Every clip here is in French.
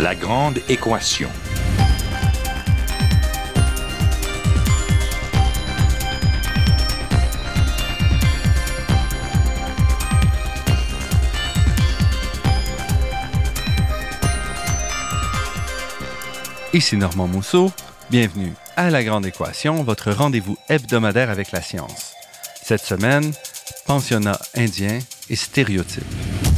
La grande équation. Ici Normand Mousseau. Bienvenue à La Grande Équation, votre rendez-vous hebdomadaire avec la science. Cette semaine, pensionnat indien et stéréotypes.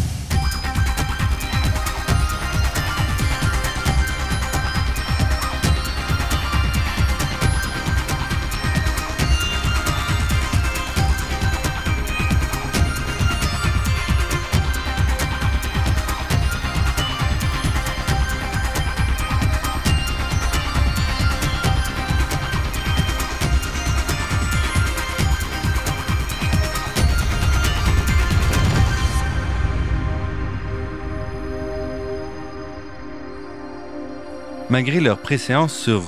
Malgré leur préséance sur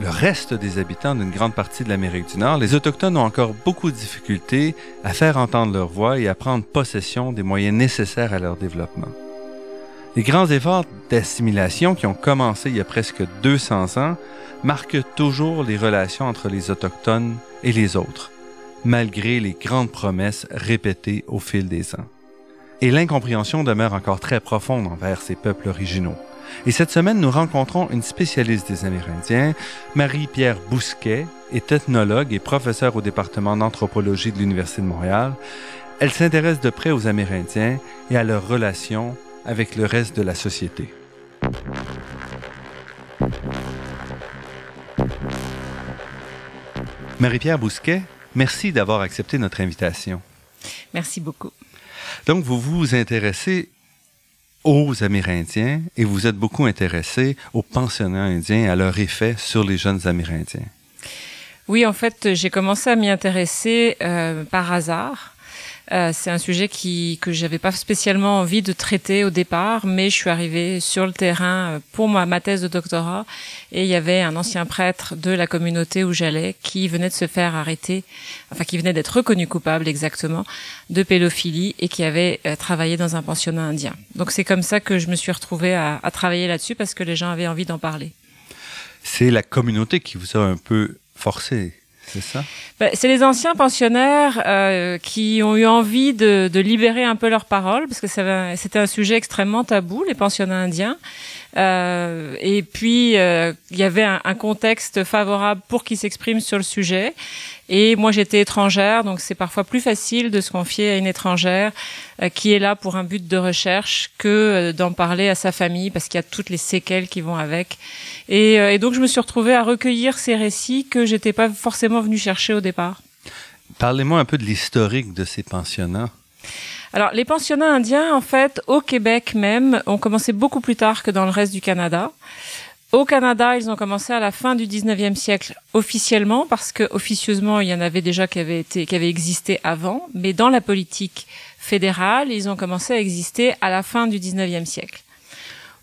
le reste des habitants d'une grande partie de l'Amérique du Nord, les Autochtones ont encore beaucoup de difficultés à faire entendre leur voix et à prendre possession des moyens nécessaires à leur développement. Les grands efforts d'assimilation qui ont commencé il y a presque 200 ans marquent toujours les relations entre les Autochtones et les autres, malgré les grandes promesses répétées au fil des ans. Et l'incompréhension demeure encore très profonde envers ces peuples originaux. Et cette semaine, nous rencontrons une spécialiste des Amérindiens, Marie-Pierre Bousquet, est ethnologue et professeure au département d'anthropologie de l'Université de Montréal. Elle s'intéresse de près aux Amérindiens et à leurs relations avec le reste de la société. Marie-Pierre Bousquet, merci d'avoir accepté notre invitation. Merci beaucoup. Donc, vous vous intéressez aux Amérindiens et vous êtes beaucoup intéressé aux pensionnats indiens à leur effet sur les jeunes Amérindiens. Oui, en fait, j'ai commencé à m'y intéresser euh, par hasard. Euh, c'est un sujet qui, que j'avais pas spécialement envie de traiter au départ, mais je suis arrivée sur le terrain euh, pour ma, ma thèse de doctorat et il y avait un ancien prêtre de la communauté où j'allais qui venait de se faire arrêter, enfin qui venait d'être reconnu coupable exactement de pédophilie et qui avait euh, travaillé dans un pensionnat indien. Donc c'est comme ça que je me suis retrouvée à, à travailler là-dessus parce que les gens avaient envie d'en parler. C'est la communauté qui vous a un peu forcé c'est ça ben, C'est les anciens pensionnaires euh, qui ont eu envie de, de, libérer un peu leur parole, parce que c'était un sujet extrêmement tabou, les pensionnats indiens. Euh, et puis, euh, il y avait un, un contexte favorable pour qu'ils s'expriment sur le sujet. Et moi, j'étais étrangère, donc c'est parfois plus facile de se confier à une étrangère euh, qui est là pour un but de recherche que euh, d'en parler à sa famille, parce qu'il y a toutes les séquelles qui vont avec. Et, euh, et, donc, je me suis retrouvée à recueillir ces récits que j'étais pas forcément venue chercher au départ. Parlez-moi un peu de l'historique de ces pensionnats. Alors, les pensionnats indiens, en fait, au Québec même, ont commencé beaucoup plus tard que dans le reste du Canada. Au Canada, ils ont commencé à la fin du 19e siècle officiellement, parce que officieusement, il y en avait déjà qui avaient, été, qui avaient existé avant, mais dans la politique fédérale, ils ont commencé à exister à la fin du 19e siècle.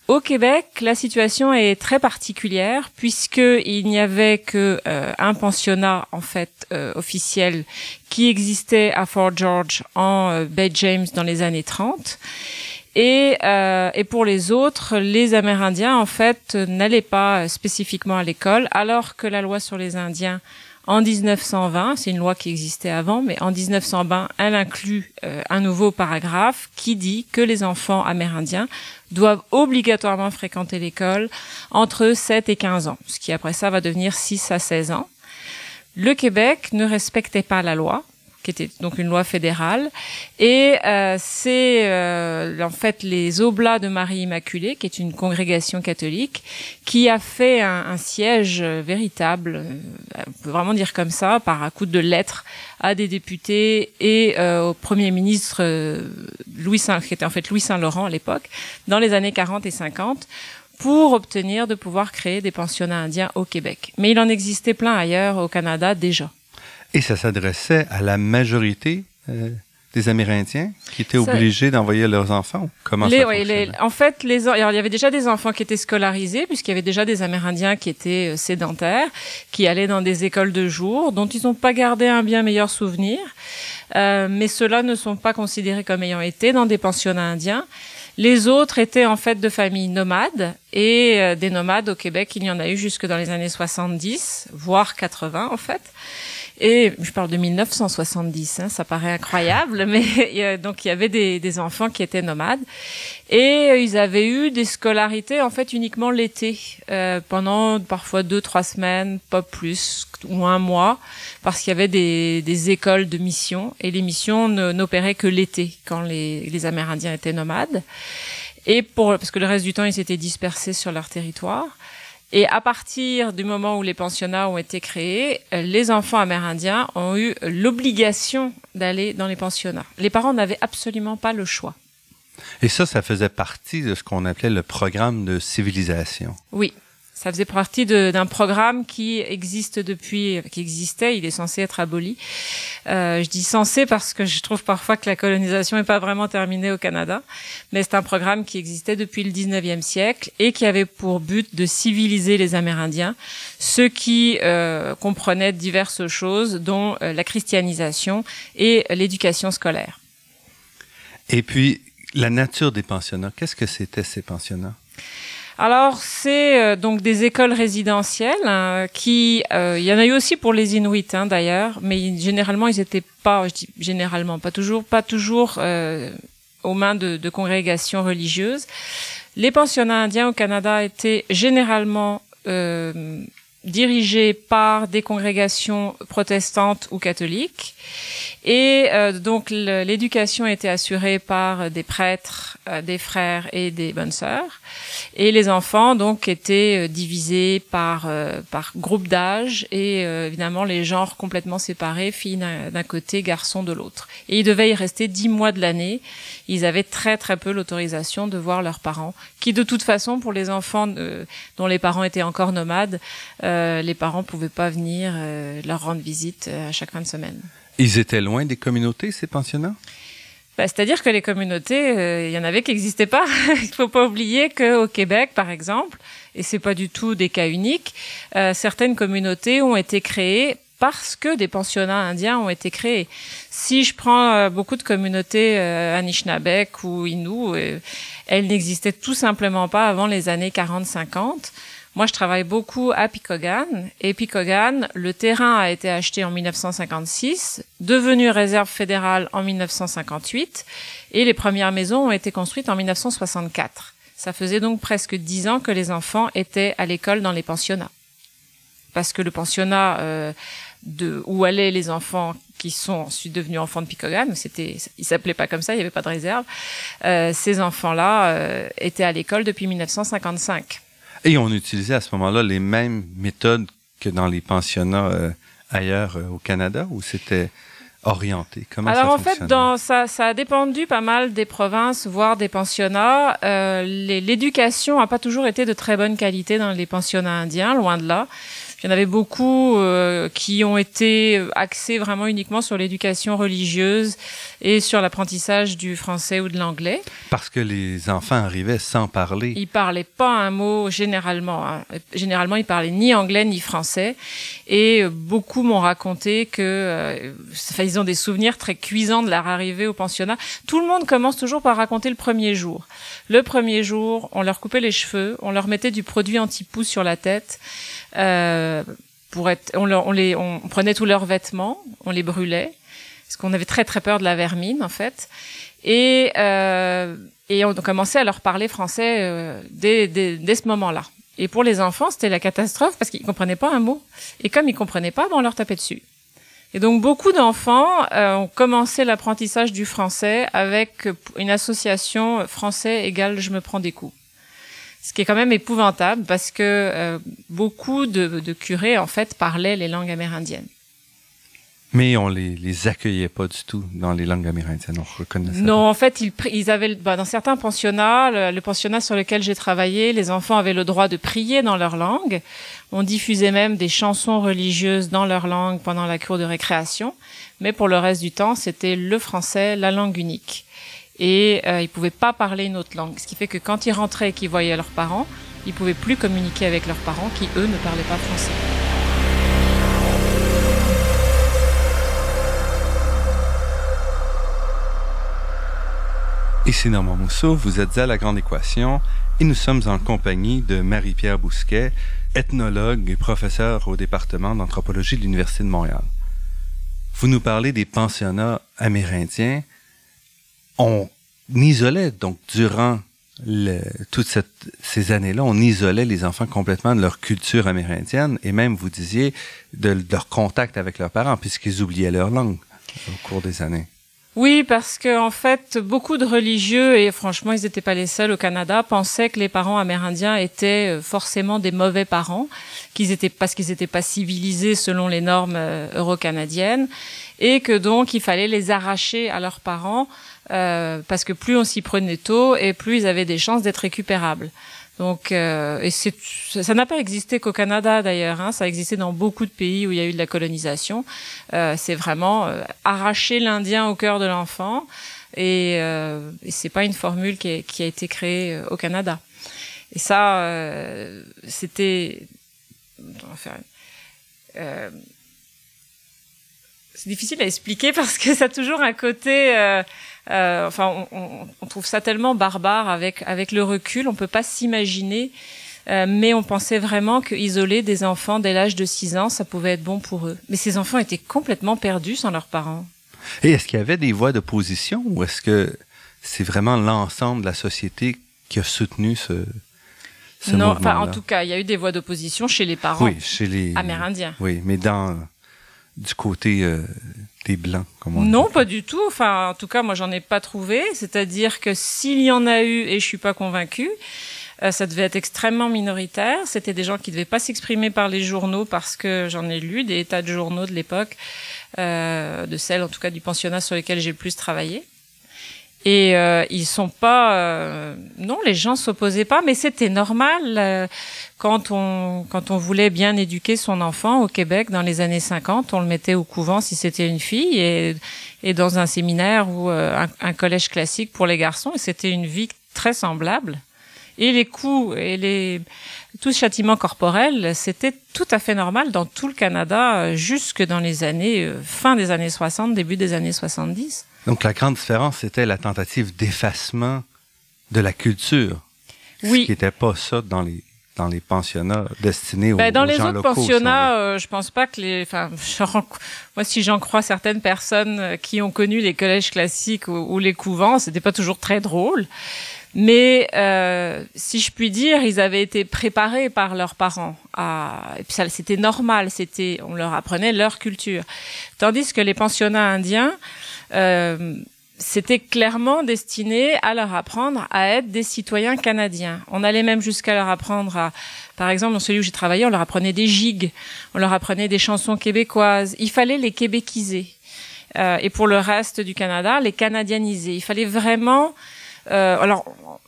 Au Québec, la situation est très particulière puisqu'il n'y avait que euh, un pensionnat en fait euh, officiel qui existait à Fort George en euh, Bay James dans les années 30. Et, euh, et, pour les autres, les Amérindiens, en fait, n'allaient pas spécifiquement à l'école, alors que la loi sur les Indiens, en 1920, c'est une loi qui existait avant, mais en 1920, elle inclut euh, un nouveau paragraphe qui dit que les enfants amérindiens doivent obligatoirement fréquenter l'école entre 7 et 15 ans, ce qui après ça va devenir 6 à 16 ans. Le Québec ne respectait pas la loi, qui était donc une loi fédérale. Et euh, c'est euh, en fait les Oblats de Marie Immaculée, qui est une congrégation catholique, qui a fait un, siège véritable, euh, on peut vraiment dire comme ça, par un coup de lettres à des députés et euh, au Premier ministre euh, Louis Saint, qui était en fait Louis Saint-Laurent à l'époque, dans les années 40 et 50 pour obtenir de pouvoir créer des pensionnats indiens au Québec. Mais il en existait plein ailleurs au Canada déjà. Et ça s'adressait à la majorité euh, des Amérindiens qui étaient obligés d'envoyer leurs enfants. Comment les, ça oui, les, En fait, les, alors, il y avait déjà des enfants qui étaient scolarisés, puisqu'il y avait déjà des Amérindiens qui étaient euh, sédentaires, qui allaient dans des écoles de jour, dont ils n'ont pas gardé un bien meilleur souvenir. Euh, mais ceux-là ne sont pas considérés comme ayant été dans des pensionnats indiens. Les autres étaient en fait de familles nomades et euh, des nomades au Québec, il y en a eu jusque dans les années 70, voire 80 en fait. Et je parle de 1970, hein, ça paraît incroyable, mais donc il y avait des, des, enfants qui étaient nomades. Et euh, ils avaient eu des scolarités en fait uniquement l'été, euh, pendant parfois deux trois semaines, pas plus ou un mois, parce qu'il y avait des, des, écoles de mission. Et les missions n'opéraient que l'été quand les, les Amérindiens étaient nomades. Et pour parce que le reste du temps ils s'étaient dispersés sur leur territoire. Et à partir du moment où les pensionnats ont été créés, euh, les enfants amérindiens ont eu l'obligation d'aller dans les pensionnats. Les parents n'avaient absolument pas le choix. Et ça, ça faisait partie de ce qu'on appelait le programme de civilisation. Oui, ça faisait partie d'un programme qui existe depuis, qui existait. Il est censé être aboli. Euh, je dis censé parce que je trouve parfois que la colonisation n'est pas vraiment terminée au Canada, mais c'est un programme qui existait depuis le 19e siècle et qui avait pour but de civiliser les Amérindiens, ce qui euh, comprenait diverses choses, dont euh, la christianisation et l'éducation scolaire. Et puis, la nature des pensionnats, qu'est-ce que c'était ces pensionnats? Alors c'est euh, donc des écoles résidentielles hein, qui, euh, il y en a eu aussi pour les Inuits hein, d'ailleurs, mais généralement ils étaient pas, je dis généralement pas toujours, pas toujours euh, aux mains de, de, congrégations religieuses. Les pensionnats indiens au Canada étaient généralement dirigés par des congrégations protestantes ou catholiques. Et euh, donc l'éducation était assurée par des prêtres, euh, des frères et des bonnes sœurs. Et les enfants donc étaient euh, divisés par par groupe d'âge et évidemment les genres complètement séparés, filles d'un côté, garçons de l'autre. Et ils devaient y rester dix mois de l'année. Ils avaient très très peu l'autorisation de voir leurs parents, qui de toute façon pour les enfants dont les parents étaient encore nomades, les parents pouvaient pas venir leur rendre visite à chaque fin de semaine. Ils étaient loin des communautés, ces pensionnats? Bah, C'est-à-dire que les communautés, euh, il y en avait qui n'existaient pas. il faut pas oublier qu'au Québec, par exemple, et c'est pas du tout des cas uniques, euh, certaines communautés ont été créées parce que des pensionnats indiens ont été créés. Si je prends euh, beaucoup de communautés euh, Anishinabek ou Innu, elles n'existaient tout simplement pas avant les années 40-50. Moi, je travaille beaucoup à Picogan. Et Picogan, le terrain a été acheté en 1956, devenu réserve fédérale en 1958, et les premières maisons ont été construites en 1964. Ça faisait donc presque dix ans que les enfants étaient à l'école dans les pensionnats. Parce que le pensionnat euh, de où allaient les enfants qui sont ensuite devenus enfants de Picogan, c'était, ils s'appelaient pas comme ça, il n'y avait pas de réserve. Euh, ces enfants-là euh, étaient à l'école depuis 1955. Et on utilisait à ce moment-là les mêmes méthodes que dans les pensionnats euh, ailleurs euh, au Canada, ou c'était orienté? Comment Alors en fait, dans, ça, ça a dépendu pas mal des provinces, voire des pensionnats. Euh, L'éducation n'a pas toujours été de très bonne qualité dans les pensionnats indiens, loin de là. Il y en avait beaucoup euh, qui ont été axés vraiment uniquement sur l'éducation religieuse et sur l'apprentissage du français ou de l'anglais. Parce que les enfants arrivaient sans parler. Ils parlaient pas un mot généralement. Hein. Généralement, ils parlaient ni anglais ni français. Et beaucoup m'ont raconté que, euh, ils ont des souvenirs très cuisants de leur arrivée au pensionnat. Tout le monde commence toujours par raconter le premier jour. Le premier jour, on leur coupait les cheveux, on leur mettait du produit anti-pouce sur la tête. Euh, pour être, on, on, les, on prenait tous leurs vêtements, on les brûlait, parce qu'on avait très très peur de la vermine en fait, et euh, et on commençait à leur parler français euh, dès, dès, dès ce moment-là. Et pour les enfants, c'était la catastrophe parce qu'ils comprenaient pas un mot. Et comme ils comprenaient pas, ben on leur tapait dessus. Et donc beaucoup d'enfants euh, ont commencé l'apprentissage du français avec une association français égale je me prends des coups ce qui est quand même épouvantable parce que euh, beaucoup de, de, curés en fait parlaient les langues amérindiennes. Mais on les, les accueillait pas du tout dans les langues amérindiennes, on reconnaissait. Non, en fait, ils, ils avaient bah, dans certains pensionnats, le, pensionnat sur lequel j'ai travaillé, les enfants avaient le droit de prier dans leur langue. On diffusait même des chansons religieuses dans leur langue pendant la cour de récréation, mais pour le reste du temps, c'était le français, la langue unique et euh, ils pouvaient pas parler une autre langue. Ce qui fait que quand ils rentraient et qu'ils voyaient leurs parents, ils pouvaient plus communiquer avec leurs parents qui eux ne parlaient pas français. Ici Normand Mousseau, vous êtes à La Grande Équation et nous sommes en compagnie de Marie-Pierre Bousquet, ethnologue et professeur au département d'anthropologie de l'Université de Montréal. Vous nous parlez des pensionnats amérindiens. On isolait donc durant le, toutes cette, ces années-là, on isolait les enfants complètement de leur culture amérindienne et même, vous disiez, de, leur contact avec leurs parents puisqu'ils oubliaient leur langue au cours des années. Oui, parce que en fait, beaucoup de religieux et franchement, ils n'étaient pas les seuls au Canada pensaient que les parents amérindiens étaient euh, forcément des mauvais parents, qu'ils étaient parce qu'ils n'étaient pas civilisés selon les normes euh, euro-canadiennes, et que donc il fallait les arracher à leurs parents euh, parce que plus on s'y prenait tôt et plus ils avaient des chances d'être récupérables. Donc, euh, et ça n'a pas existé qu'au Canada d'ailleurs. Hein, ça a existé dans beaucoup de pays où il y a eu de la colonisation. Euh, c'est vraiment euh, arracher l'Indien au cœur de l'enfant, et, euh, et c'est pas une formule qui, qui, a été créée euh, au Canada. Et ça, c'était. c'est difficile à expliquer parce que ça a toujours un côté. Euh, enfin, on, on, trouve ça tellement barbare avec avec le recul, on peut pas s'imaginer. Euh, mais on pensait vraiment que isoler des enfants dès l'âge de 6 ans, ça pouvait être bon pour eux. Mais ces enfants étaient complètement perdus sans leurs parents. Et est-ce qu'il y avait des voix d'opposition ou est-ce que c'est vraiment l'ensemble de la société qui a soutenu ce, ce non, enfin, en tout cas, il y a eu des voix d'opposition chez les parents oui, chez les, amérindiens. Oui, mais dans du côté euh, Non, pas du tout. Enfin, en tout cas, moi, j'en ai pas trouvé. C'est-à-dire que s'il y en a eu, et je suis pas convaincue, euh, ça devait être extrêmement minoritaire. C'était des gens qui devaient pas s'exprimer par les journaux parce que j'en ai lu des tas de journaux de l'époque, euh, de celles en tout cas du pensionnat sur lesquels j'ai le plus travaillé. Et euh, ils sont pas, euh, non, les gens s'opposaient pas, mais c'était normal euh, quand on quand on voulait bien éduquer son enfant au Québec dans les années 50, on le mettait au couvent si c'était une fille et et dans un séminaire ou euh, un, un, collège classique pour les garçons. Et c'était une vie très semblable. Et les coups et les tout ce châtiment corporel, c'était tout à fait normal dans tout le Canada jusque dans les années fin des années 60, début des années 70. Donc la grande différence, c'était la tentative d'effacement de la culture. Oui. Ce qui n'était pas ça dans les dans les pensionnats destinés aux, ben, dans aux les gens autres locaux, pensionnats, si euh, je pense pas que les. Enfin, moi, si j'en crois certaines personnes qui ont connu les collèges classiques ou, ou les couvents, c'était pas toujours très drôle. Mais euh, si je puis dire, ils avaient été préparés par leurs parents. À... Et puis ça, c'était normal. C'était, on leur apprenait leur culture. Tandis que les pensionnats indiens, euh, c'était clairement destiné à leur apprendre à être des citoyens canadiens. On allait même jusqu'à leur apprendre à, par exemple, dans celui où j'ai travaillé, on leur apprenait des gigues, on leur apprenait des chansons québécoises. Il fallait les québéquiser. Euh, et pour le reste du Canada, les canadianiser. Il fallait vraiment. Euh, alors,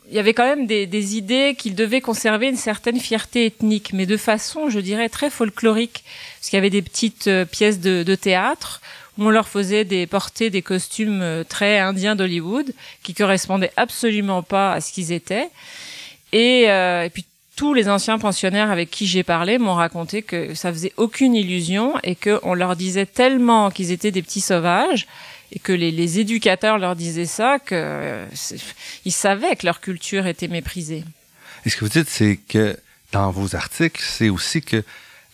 il y avait quand même des, des idées qu'ils devaient conserver une certaine fierté ethnique, mais de façon, je dirais, très folklorique, parce qu'il y avait des petites euh, pièces de, de théâtre on leur faisait des porter des costumes euh, très indiens d'Hollywood qui correspondaient absolument pas à ce qu'ils étaient. Et, euh, et, puis tous les anciens pensionnaires avec qui j'ai parlé m'ont raconté que ça faisait aucune illusion et que on leur disait tellement qu'ils étaient des petits sauvages et que les, les éducateurs leur disaient ça que euh, ils savaient que leur culture était méprisée. Et ce que vous dites, c'est que dans vos articles, c'est aussi que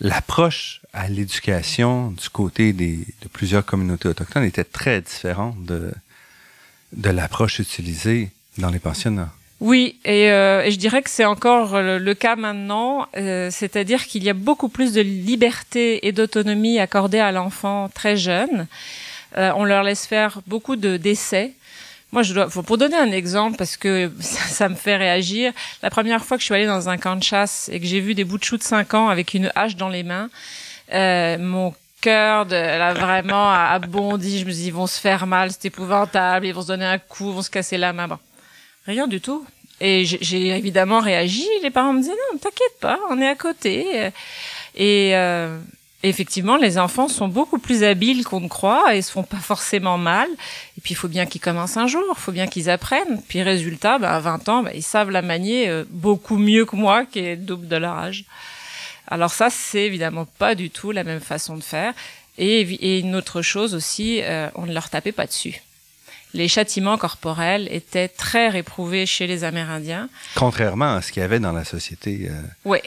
l'approche à l'éducation du côté des, de plusieurs communautés autochtones était très différente de, de l'approche utilisée dans les pensionnats. Oui, et, euh, je dirais que c'est encore le, cas maintenant, euh, c'est-à-dire qu'il y a beaucoup plus de liberté et d'autonomie accordée à l'enfant très jeune. Euh, on leur laisse faire beaucoup de d'essais. Moi, je dois, pour donner un exemple, parce que ça, ça, me fait réagir, la première fois que je suis allée dans un camp de chasse et que j'ai vu des bouts de chou de 5 ans avec une hache dans les mains, euh, mon cœur de, là, vraiment a, bondi. Je me dis, ils vont se faire mal, c'est épouvantable, ils vont se donner un coup, ils vont se casser la main. Bon, rien du tout. Et j'ai évidemment réagi. Les parents me disaient, non, t'inquiète pas, on est à côté. Et euh, effectivement, les enfants sont beaucoup plus habiles qu'on ne croit et se font pas forcément mal. Et puis, il faut bien qu'ils commencent un jour, il faut bien qu'ils apprennent. Puis, résultat, ben, à 20 ans, ben, ils savent la manier euh, beaucoup mieux que moi, qui est double de leur âge. Alors ça, c'est évidemment pas du tout la même façon de faire. Et, et une autre chose aussi, euh, on ne leur tapait pas dessus. les châtiments corporels étaient très réprouvés chez les Amérindiens. Contrairement à ce qu'il y avait dans la société. Euh... Oui.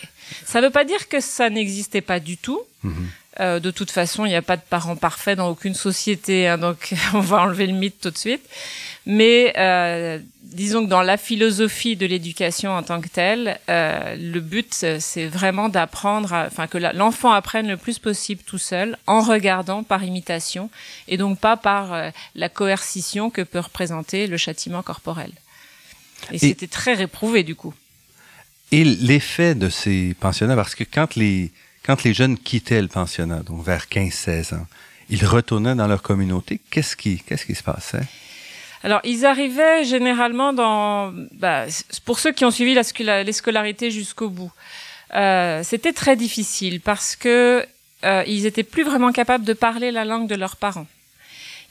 Ça ne veut pas dire que ça n'existait pas du tout. Mhm. Euh, de toute façon, il n'y a pas de parents parfaits dans aucune société, hein, donc on va enlever le mythe tout de suite. Mais euh, disons que dans la philosophie de l'éducation en tant que telle, euh, le but c'est vraiment d'apprendre, enfin que l'enfant apprenne le plus possible tout seul, en regardant par imitation, et donc pas par euh, la coercition que peut représenter le châtiment corporel. Et, c'était très réprouvé du coup. Et l'effet de ces pensionnats, parce que quand les quand les jeunes quittaient le pensionnat, donc vers 15-16 ans, ils retournaient dans leur communauté. Qu'est-ce qui qu'est-ce qui se passait? Alors, ils arrivaient généralement dans, bah, pour ceux qui ont suivi la, les scolarités jusqu'au bout, euh, c'était très difficile parce que euh, ils étaient plus vraiment capables de parler la langue de leurs parents.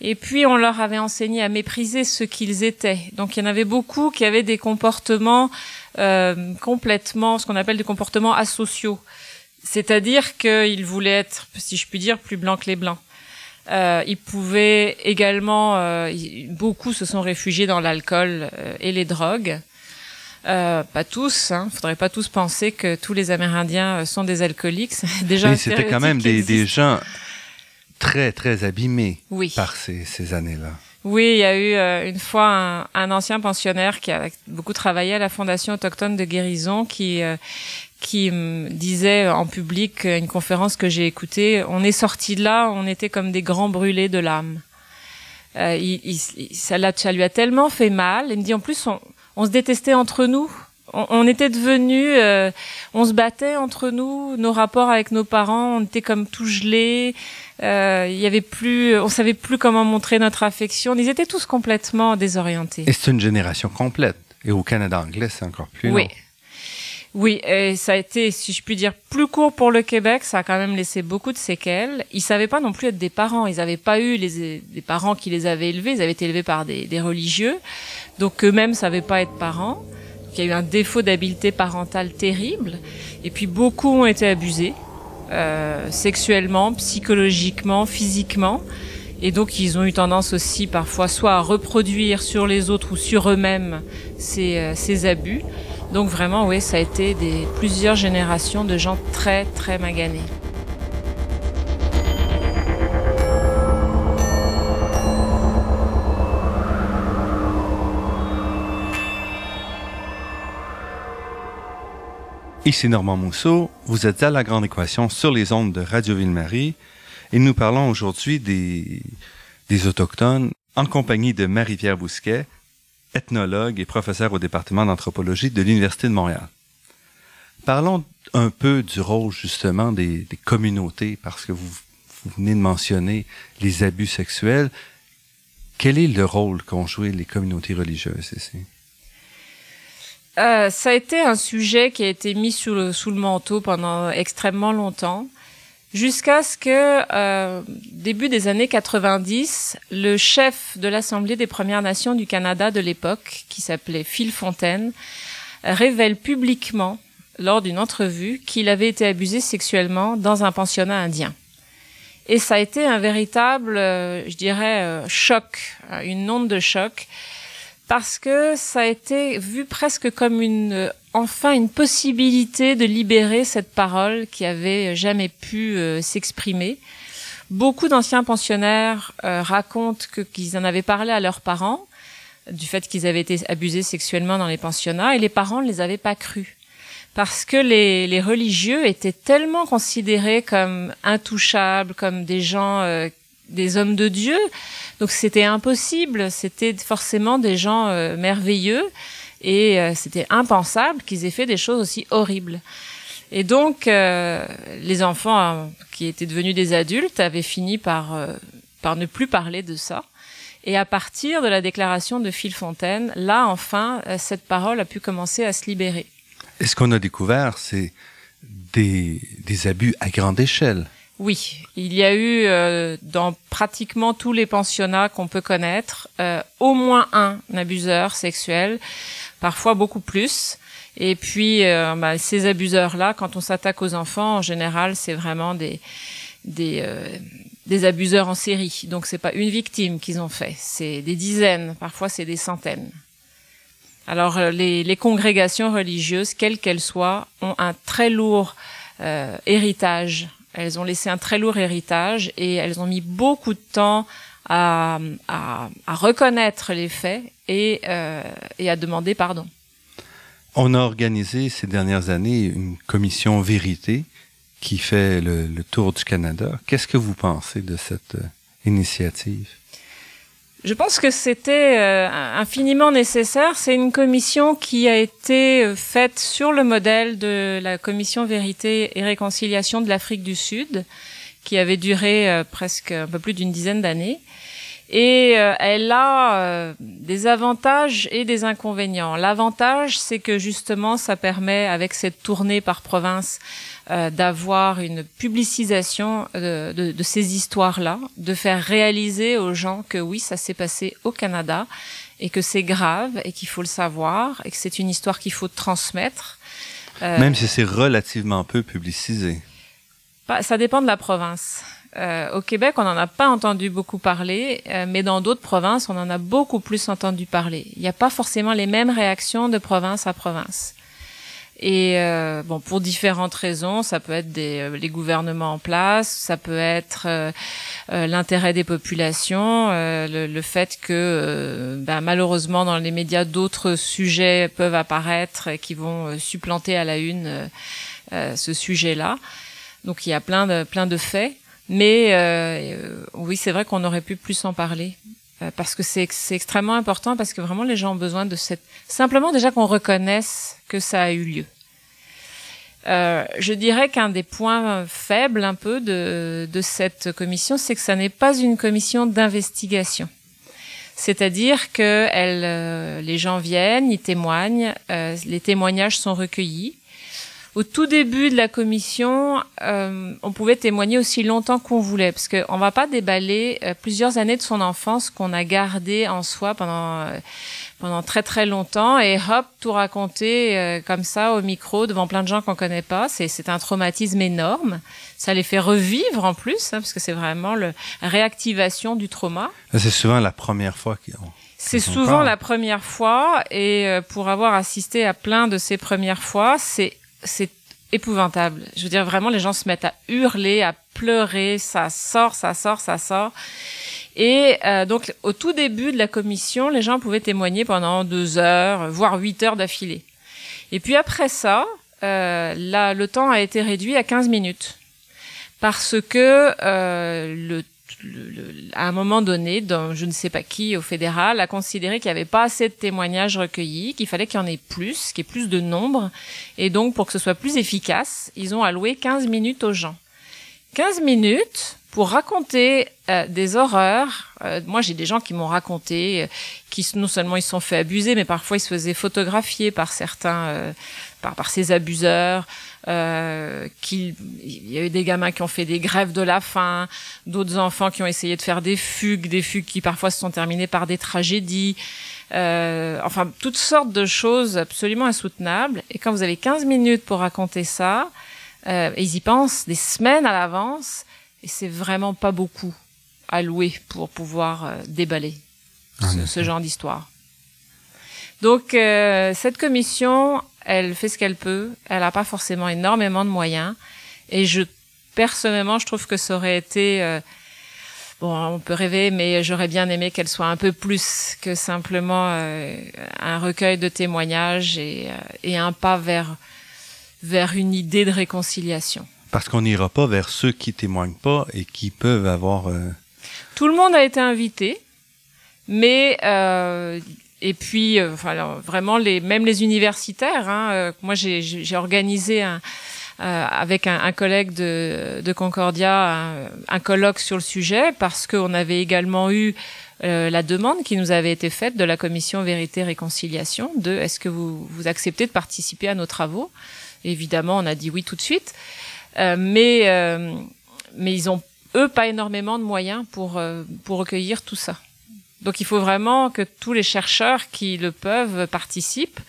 Et puis on leur avait enseigné à mépriser ce qu'ils étaient. Donc il y en avait beaucoup qui avaient des comportements euh, complètement, ce qu'on appelle des comportements asociaux. C'est-à-dire qu'ils voulaient être, si je puis dire, plus blancs que les blancs. Euh, ils pouvaient également, euh, beaucoup se sont réfugiés dans l'alcool euh, et les drogues. Euh, pas tous, hein. Faudrait pas tous penser que tous les Amérindiens euh, sont des alcooliques. Déjà, Mais c'était quand même des, des, gens très très abîmés oui. par ces, ces années-là. Oui, il y a eu une fois un, un, ancien pensionnaire qui a beaucoup travaillé à la Fondation autochtone de guérison qui qui me disait en public une conférence que j'ai écoutée, on est sorti de là, on était comme des grands brûlés de l'âme. Euh, il, il, ça, ça, lui a tellement fait mal. Il me dit en plus on, on se détestait entre nous. On, on était devenus, euh, on se battait entre nous. Nos rapports avec nos parents, on était comme tout gelés. Euh, il y avait plus, on savait plus comment montrer notre affection. Ils étaient tous complètement désorientés. Et c'est une génération complète. Et au Canada anglais, c'est encore plus oui. Oui, et ça a été, si je puis dire, plus court pour le Québec. Ça a quand même laissé beaucoup de séquelles. Ils savaient pas non plus être des parents. Ils n'avaient pas eu les, des parents qui les avaient élevés. Ils avaient été élevés par des, des religieux. Donc eux-mêmes savaient pas être parents. il y a eu un défaut d'habileté parentale terrible. Et puis beaucoup ont été abusés, euh, sexuellement, psychologiquement, physiquement. Et donc ils ont eu tendance aussi parfois soit à reproduire sur les autres ou sur eux-mêmes ces, euh, ces abus. Donc vraiment, oui, ça a été des, plusieurs générations de gens très, très maganés. Ici Normand Mousseau, vous êtes à La Grande Équation sur les ondes de Radio Ville-Marie et nous parlons aujourd'hui des, des Autochtones en compagnie de Marie-Pierre Bousquet, ethnologue et professeur au département d'anthropologie de l'Université de Montréal. Parlons un peu du rôle justement des, communautés, parce que vous, vous, venez de mentionner les abus sexuels. Quel est le rôle qu'ont joué les communautés religieuses ici? Euh, ça a été un sujet qui a été mis sous le, sous le manteau pendant extrêmement longtemps jusqu'à ce que, euh, début des années 90, le chef de l'Assemblée des Premières Nations du Canada de l'époque, qui s'appelait Phil Fontaine, révèle publiquement, lors d'une entrevue, qu'il avait été abusé sexuellement dans un pensionnat indien. Et ça a été un véritable, euh, je dirais, euh, choc, une onde de choc, parce que ça a été vu presque comme une enfin une possibilité de libérer cette parole qui avait jamais pu euh, s'exprimer. Beaucoup d'anciens pensionnaires euh, racontent que qu'ils en avaient parlé à leurs parents du fait qu'ils avaient été abusés sexuellement dans les pensionnats et les parents ne les avaient pas crus parce que les, religieux étaient tellement considérés comme intouchables, comme des gens, euh, des hommes de Dieu, donc c'était impossible, c'était forcément des gens euh, merveilleux et euh, c'était impensable qu'ils aient fait des choses aussi horribles. Et donc euh, les enfants qui étaient devenus des adultes avaient fini par par ne plus parler de ça. Et à partir de la déclaration de Phil Fontaine, là enfin cette parole a pu commencer à se libérer. Et ce qu'on a découvert, c'est des abus à grande échelle. Oui, il y a eu euh, dans pratiquement tous les pensionnats qu'on peut connaître euh, au moins un abuseur sexuel, parfois beaucoup plus. Et puis euh, bah, ces abuseurs-là, quand on s'attaque aux enfants, en général, c'est vraiment des des abuseurs en série. Donc c'est pas une victime qu'ils ont fait, c'est des dizaines, parfois c'est des centaines. Alors les, congrégations religieuses, quelles qu'elles soient, ont un très lourd héritage. Elles ont laissé un très lourd héritage et elles ont mis beaucoup de temps à, à, reconnaître les faits et, euh, et à demander pardon. On a organisé ces dernières années une commission vérité qui fait le, le tour du Canada. Qu'est-ce que vous pensez de cette euh, initiative? Je pense que c'était euh, infiniment nécessaire. C'est une commission qui a été euh, faite sur le modèle de la commission vérité et réconciliation de l'Afrique du Sud, qui avait duré euh, presque un peu plus d'une dizaine d'années. Et elle a des avantages et des inconvénients. L'avantage, c'est que justement, ça permet, avec cette tournée par province, euh, d'avoir une publicisation de, de, de ces histoires-là, de faire réaliser aux gens que oui, ça s'est passé au Canada et que c'est grave et qu'il faut le savoir et que c'est une histoire qu'il faut transmettre. Euh, Même si c'est relativement peu publicisé. Bah, ça dépend de la province. Euh, au Québec, on n'en a pas entendu beaucoup parler, euh, mais dans d'autres provinces, on en a beaucoup plus entendu parler. Il n'y a pas forcément les mêmes réactions de province à province. Et euh, bon, pour différentes raisons, ça peut être des, euh, les gouvernements en place, ça peut être euh, euh l'intérêt des populations, euh, le, le, fait que bah, malheureusement dans les médias d'autres sujets peuvent apparaître et qui vont supplanter à la une ce sujet-là. Donc il y a plein de plein de faits, mais oui, c'est vrai qu'on aurait pu plus en parler parce que c'est extrêmement important parce que vraiment les gens ont besoin de cette simplement déjà qu'on reconnaisse que ça a eu lieu. Euh, je dirais qu'un des points faibles un peu de, de cette commission, c'est que ça n'est pas une commission d'investigation. C'est-à-dire que elle, euh, les gens viennent, ils témoignent, euh, les témoignages sont recueillis. Au tout début de la commission, euh, on pouvait témoigner aussi longtemps qu'on voulait, parce qu'on va pas déballer euh, plusieurs années de son enfance qu'on a gardé en soi pendant euh, pendant très très longtemps et hop tout raconter comme ça au micro devant plein de gens qu'on connaît pas. C'est un traumatisme énorme. Ça les fait revivre en plus hein, parce que c'est vraiment le réactivation du trauma. C'est souvent la première fois qu'ils c'est souvent la première fois et pour avoir assisté à plein de ces premières fois c'est c'est épouvantable je veux dire vraiment les gens se mettent à hurler à pleurer ça sort ça sort ça sort et euh, donc, au tout début de la commission, les gens pouvaient témoigner pendant deux heures, voire huit heures d'affilée. Et puis après ça, euh, là, le temps a été réduit à 15 minutes. Parce que euh, le, le, à un moment donné, dans, je ne sais pas qui au fédéral, a considéré qu'il n'y avait pas assez de témoignages recueillis, qu'il fallait qu'il y en ait plus, qu'il y ait plus de nombre. Et donc, pour que ce soit plus efficace, ils ont alloué 15 minutes aux gens. 15 minutes pour raconter euh, des horreurs. Euh, moi, j'ai des gens qui m'ont raconté, euh, qui non seulement ils se sont fait abuser, mais parfois ils se faisaient photographier par certains, euh, par, par ces abuseurs. Euh, il y a eu des gamins qui ont fait des grèves de la faim, d'autres enfants qui ont essayé de faire des fugues, des fugues qui parfois se sont terminées par des tragédies. Euh, enfin, toutes sortes de choses absolument insoutenables. Et quand vous avez 15 minutes pour raconter ça, euh, ils y pensent des semaines à l'avance et c'est vraiment pas beaucoup alloué pour pouvoir déballer ah, ce, ce, genre d'histoire. Donc euh, cette commission, elle fait ce qu'elle peut. Elle n'a pas forcément énormément de moyens. Et je personnellement, je trouve que ça aurait été euh, bon, on peut rêver, mais j'aurais bien aimé qu'elle soit un peu plus que simplement euh, un recueil de témoignages et, euh, et un pas vers vers une idée de réconciliation. Parce qu'on n'ira pas vers ceux qui témoignent pas et qui peuvent avoir. Euh... Tout le monde a été invité, mais euh, et puis euh, vraiment les même les universitaires. Hein, euh, moi j'ai organisé un euh, avec un, un, collègue de, de Concordia un, un, colloque sur le sujet parce qu'on avait également eu euh, la demande qui nous avait été faite de la commission Vérité Réconciliation de est-ce que vous, vous acceptez de participer à nos travaux? Évidemment, on a dit oui tout de suite. Euh, mais, euh, mais ils ont, eux, pas énormément de moyens pour, pour recueillir tout ça. Donc il faut vraiment que tous les chercheurs qui le peuvent participent.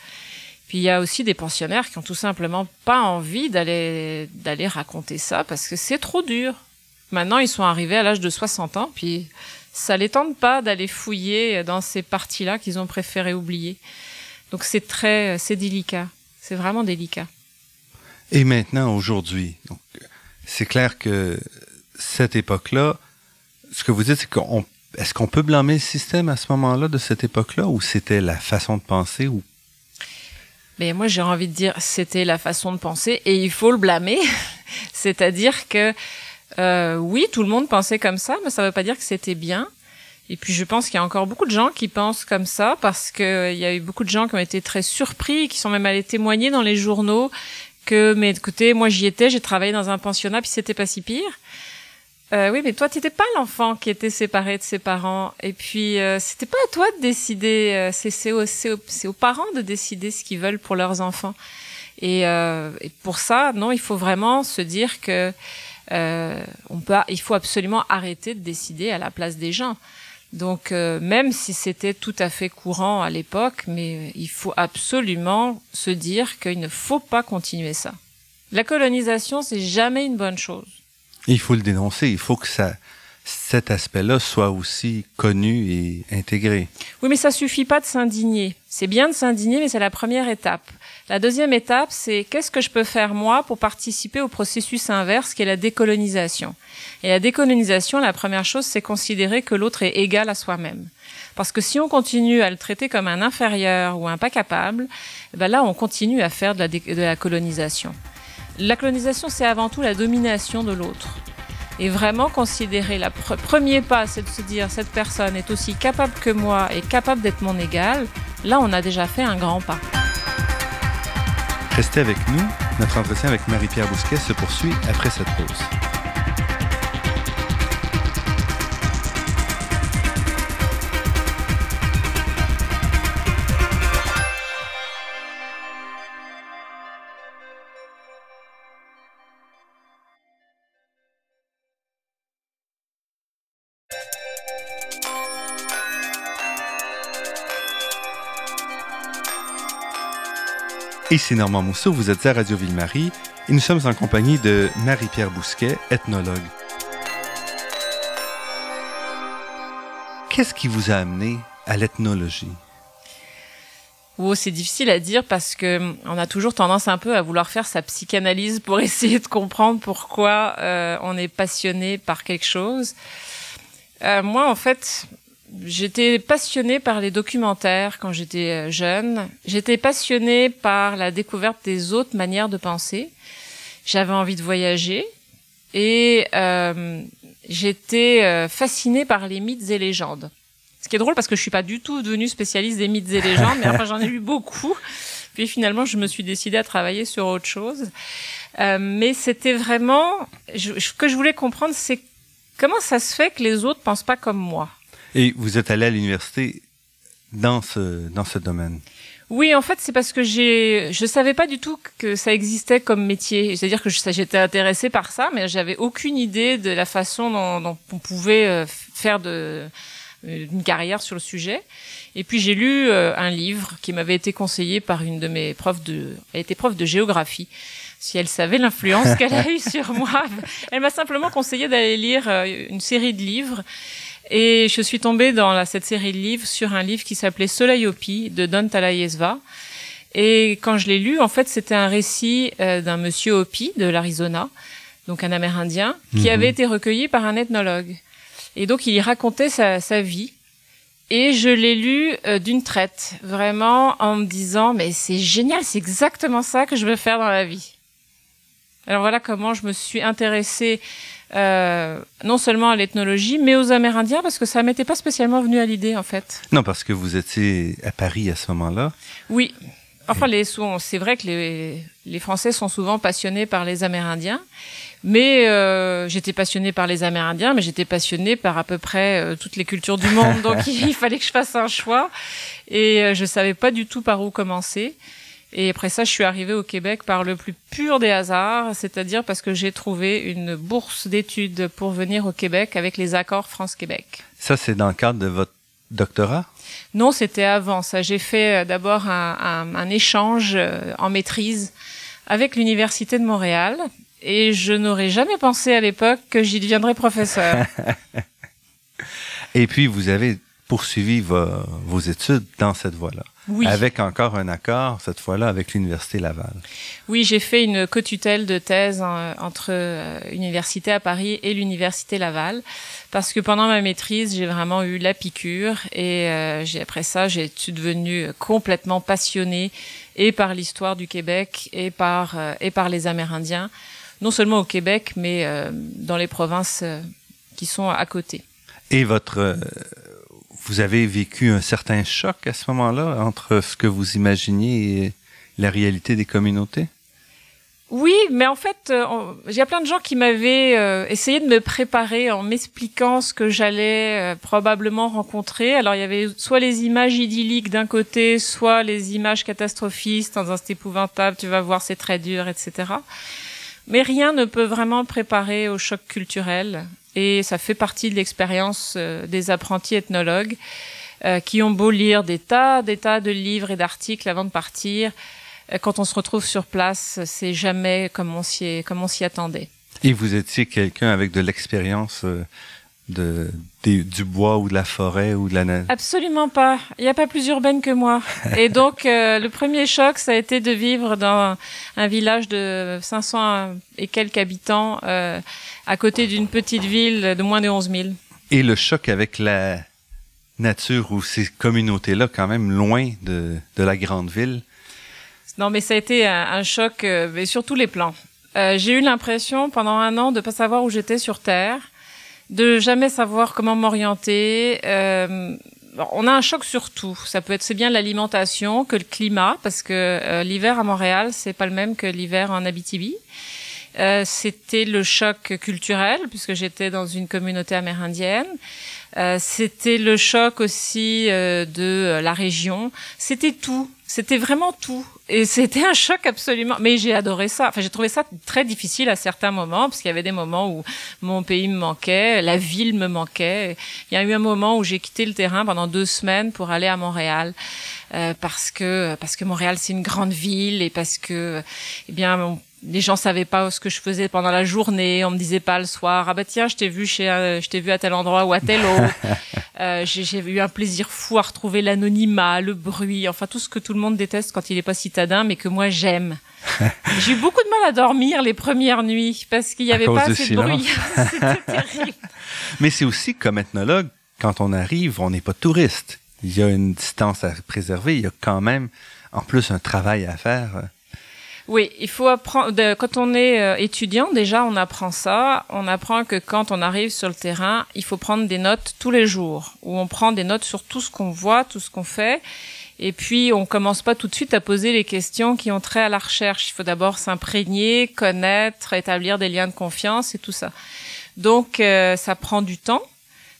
Puis il y a aussi des pensionnaires qui ont tout simplement pas envie d'aller d'aller raconter ça parce que c'est trop dur. Maintenant, ils sont arrivés à l'âge de 60 ans, puis ça les tente pas d'aller fouiller dans ces parties-là qu'ils ont préféré oublier. Donc c'est très, c'est délicat. C'est vraiment délicat. Et maintenant, aujourd'hui, c'est clair que cette époque-là, ce que vous dites, c'est qu'on est-ce qu'on peut blâmer le système à ce moment-là de cette époque-là ou c'était la façon de penser ou? Mais moi, j'ai envie de dire, c'était la façon de penser et il faut le blâmer. C'est-à-dire que, euh, oui, tout le monde pensait comme ça, mais ça ne veut pas dire que c'était bien. Et puis, je pense qu'il y a encore beaucoup de gens qui pensent comme ça parce qu'il euh, y a eu beaucoup de gens qui ont été très surpris, qui sont même allés témoigner dans les journaux que, mais écoutez, moi j'y étais, j'ai travaillé dans un pensionnat, puis c'était pas si pire. Euh, oui, mais toi, tu n'étais pas l'enfant qui était séparé de ses parents. Et puis, euh, c'était pas à toi de décider. Euh, c'est aux, aux, parents de décider ce qu'ils veulent pour leurs enfants. Et, euh, et, pour ça, non, il faut vraiment se dire que euh, on peut, il faut absolument arrêter de décider à la place des gens. Donc, même si c'était tout à fait courant à l'époque, mais il faut absolument se dire qu'il ne faut pas continuer ça. La colonisation, c'est jamais une bonne chose il faut le dénoncer. Il faut que ça, cet aspect-là soit aussi connu et intégré. Oui, mais ça suffit pas de s'indigner. C'est bien de s'indigner, mais c'est la première étape. La deuxième étape, c'est qu'est-ce que je peux faire moi pour participer au processus inverse qui est la décolonisation. Et la décolonisation, la première chose, c'est considérer que l'autre est égal à soi-même. Parce que si on continue à le traiter comme un inférieur ou un pas capable, eh ben là, on continue à faire de la, de la colonisation. La colonisation, c'est avant tout la domination de l'autre. Et vraiment considérer le premier pas, c'est de se dire cette personne est aussi capable que moi et capable d'être mon égal. Là, on a déjà fait un grand pas. Restez avec nous. Notre entretien avec Marie-Pierre Bousquet se poursuit après cette pause. Ici Normand Mousseau, vous êtes à Radio Ville-Marie et nous sommes en compagnie de Marie-Pierre Bousquet, ethnologue. Qu'est-ce qui vous a amené à l'ethnologie? Oh, c'est difficile à dire parce que hum, on a toujours tendance un peu à vouloir faire sa psychanalyse pour essayer de comprendre pourquoi euh, on est passionné par quelque chose. Euh, moi, en fait, J'étais passionnée par les documentaires quand j'étais euh, jeune. J'étais passionnée par la découverte des autres manières de penser. J'avais envie de voyager et euh, j'étais euh, fascinée par les mythes et légendes. Ce qui est drôle parce que je suis pas du tout devenue spécialiste des mythes et légendes, mais enfin j'en ai lu beaucoup. Puis finalement, je me suis décidée à travailler sur autre chose. Euh, mais c'était vraiment ce que je voulais comprendre, c'est comment ça se fait que les autres pensent pas comme moi? Et vous êtes allé à l'université dans ce, dans ce domaine oui, en fait, c'est parce que j'ai, je savais pas du tout que ça existait comme métier. C'est-à-dire que j'étais intéressée par ça, mais j'avais aucune idée de la façon dont, on pouvait euh, faire de, euh, une carrière sur le sujet. Et puis j'ai lu euh, un livre qui m'avait été conseillé par une de mes profs de, elle était prof de géographie. Si elle savait l'influence qu'elle a eue sur moi, elle m'a simplement conseillé d'aller lire une série de livres et je suis tombée dans cette série de livres sur un livre qui s'appelait Soleil Hopi de Don Talayesva. Et quand je l'ai lu, en fait, c'était un récit euh, d'un monsieur Hopi de l'Arizona, donc un Amérindien, qui mhm. avait été recueilli par un ethnologue. Et donc, il y racontait sa, sa vie. Et je l'ai lu euh, d'une traite, vraiment en me disant, mais c'est génial, c'est exactement ça que je veux faire dans la vie. Alors voilà comment je me suis intéressée euh, non seulement à l'ethnologie, mais aux Amérindiens, parce que ça m'était pas spécialement venu à l'idée, en fait. Non, parce que vous étiez à Paris à ce moment-là. Oui. Enfin, les, c'est vrai que les, les, Français sont souvent passionnés par les Amérindiens, mais euh, j'étais passionnée par les Amérindiens, mais j'étais passionnée par à peu près euh, toutes les cultures du monde, donc il fallait que je fasse un choix, et euh, je savais pas du tout par où commencer. Et après ça, je suis arrivée au Québec par le plus pur des hasards, c'est-à-dire parce que j'ai trouvé une bourse d'études pour venir au Québec avec les accords France-Québec. Ça, c'est dans le cadre de votre doctorat? Non, c'était avant ça. J'ai fait euh, d'abord un, un, un, échange euh, en maîtrise avec l'Université de Montréal. Et je n'aurais jamais pensé à l'époque que j'y deviendrais professeur. et puis, vous avez poursuivi vos, études dans cette voie-là. Oui. Avec encore un accord, cette fois-là, avec l'Université Laval. Oui, j'ai fait une co-tutelle de thèse entre euh, l'Université à Paris et l'Université Laval, parce que pendant ma maîtrise, j'ai vraiment eu la piqûre, et euh, après ça, j'ai suis devenue complètement passionnée et par l'histoire du Québec et par, euh, et par les Amérindiens, non seulement au Québec, mais euh, dans les provinces qui sont à côté. Et votre vous avez vécu un certain choc à ce moment-là entre ce que vous imaginiez et la réalité des communautés? Oui, mais en fait, euh, il y a plein de gens qui m'avaient euh, essayé de me préparer en m'expliquant ce que j'allais euh, probablement rencontrer. Alors, il y avait soit les images idylliques d'un côté, soit les images catastrophistes, dans un épouvantable, tu vas voir, c'est très dur, etc. Mais rien ne peut vraiment préparer au choc culturel et ça fait partie de l'expérience euh, des apprentis ethnologues euh, qui ont beau lire des tas, des tas de livres et d'articles avant de partir. Euh, quand on se retrouve sur place, c'est jamais comme on s'y attendait. Et vous étiez quelqu'un avec de l'expérience de, du bois ou de la forêt ou de la neige? Absolument pas. Il n'y a pas plus urbaine que moi. Et donc, le premier choc, ça a été de vivre dans un village de 500 et quelques habitants euh, à côté d'une petite ville de moins de 11 000. Et le choc avec la nature ou ces communautés-là, quand même loin de, de, la grande ville? Non, mais ça a été un, choc, euh, mais sur tous les plans. Euh, j'ai eu l'impression pendant un an de pas savoir où j'étais sur Terre, de jamais savoir comment m'orienter. Euh, on a un choc sur tout. Ça peut être c'est bien l'alimentation que le climat, parce que euh, l'hiver à Montréal c'est pas le même que l'hiver en Abitibi. Euh, c'était le choc culturel puisque j'étais dans une communauté amérindienne. Euh, c'était le choc aussi euh, de la région. C'était tout. C'était vraiment tout. Et c'était un choc absolument. Mais j'ai adoré ça. Enfin, j'ai trouvé ça très difficile à certains moments parce qu'il y avait des moments où mon pays me manquait, la ville me manquait. Il y a eu un moment où j'ai quitté le terrain pendant deux semaines pour aller à Montréal. Euh, parce que parce que Montréal c'est une grande ville et parce que eh bien les gens savaient pas ce que je faisais pendant la journée. On me disait pas le soir, ah bah tiens, je t'ai vu chez, euh, je t'ai vu à tel endroit ou à tel autre. euh, j'ai eu un plaisir fou à retrouver l'anonymat, le bruit, enfin tout ce que tout le monde déteste quand il est pas citadin, mais que moi j'aime. j'ai eu beaucoup de mal à dormir les premières nuits parce qu'il y avait pas assez de bruit. C'était terrible. Mais c'est aussi comme ethnologue, quand on arrive, on n'est pas touriste. Il y a une distance à préserver. Il y a quand même, en plus, un travail à faire oui, il faut apprendre. quand on est euh, étudiant, déjà, on apprend ça. On apprend que quand on arrive sur le terrain, il faut prendre des notes tous les jours, où on prend des notes sur tout ce qu'on voit, tout ce qu'on fait. Et puis, on commence pas tout de suite à poser les questions qui ont trait à la recherche. Il faut d'abord s'imprégner, connaître, établir des liens de confiance et tout ça. Donc, euh, ça prend du temps.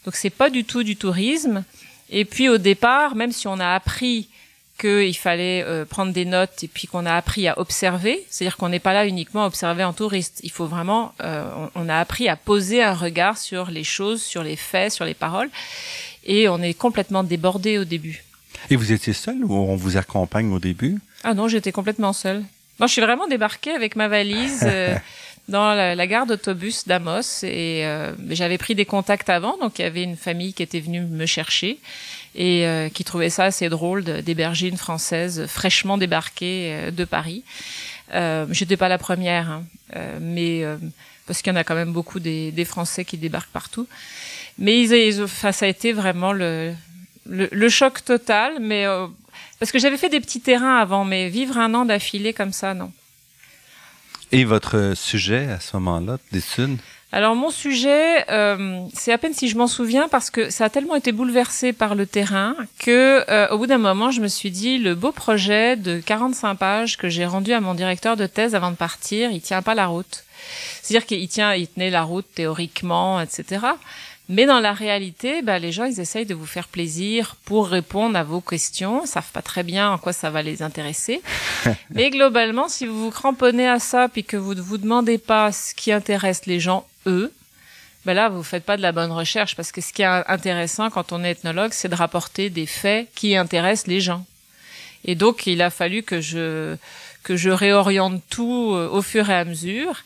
Donc, c'est pas du tout du tourisme. Et puis, au départ, même si on a appris qu'il fallait euh, prendre des notes et puis qu'on a appris à observer. C'est-à-dire qu'on n'est pas là uniquement à observer en touriste. Il faut vraiment, euh, on, a appris à poser un regard sur les choses, sur les faits, sur les paroles. Et on est complètement débordé au début. Et vous étiez seul ou on vous accompagne au début? Ah non, j'étais complètement seule. Non, je suis vraiment débarquée avec ma valise. Euh, dans la, gare d'autobus d'Amos et j'avais pris des contacts avant donc il y avait une famille qui était venue me chercher et euh, qui trouvait ça assez drôle d'héberger une Française fraîchement débarquée euh, de Paris. Euh, J'étais pas la première, hein, euh, mais parce qu'il y en a quand même beaucoup des, des Français qui débarquent partout. Mais ils, ils, enfin, ça a été vraiment le, le, le choc total, mais parce que j'avais fait des petits terrains avant, mais vivre un an d'affilée comme ça, non. Et votre sujet à ce moment-là d'études alors mon sujet, euh, c'est à peine si je m'en souviens parce que ça a tellement été bouleversé par le terrain que euh, au bout d'un moment, je me suis dit le beau projet de 45 pages que j'ai rendu à mon directeur de thèse avant de partir, il tient pas la route. C'est-à-dire qu'il tient, il tenait la route théoriquement, etc. Mais dans la réalité, bah, les gens, ils essayent de vous faire plaisir pour répondre à vos questions. Ils savent pas très bien en quoi ça va les intéresser. Mais globalement, si vous vous cramponnez à ça, puis que vous ne vous demandez pas ce qui intéresse les gens, eux, ben là, vous faites pas de la bonne recherche. Parce que ce qui est intéressant quand on est ethnologue, c'est de rapporter des faits qui intéressent les gens. Et donc, il a fallu que je que je réoriente tout euh, au fur et à mesure.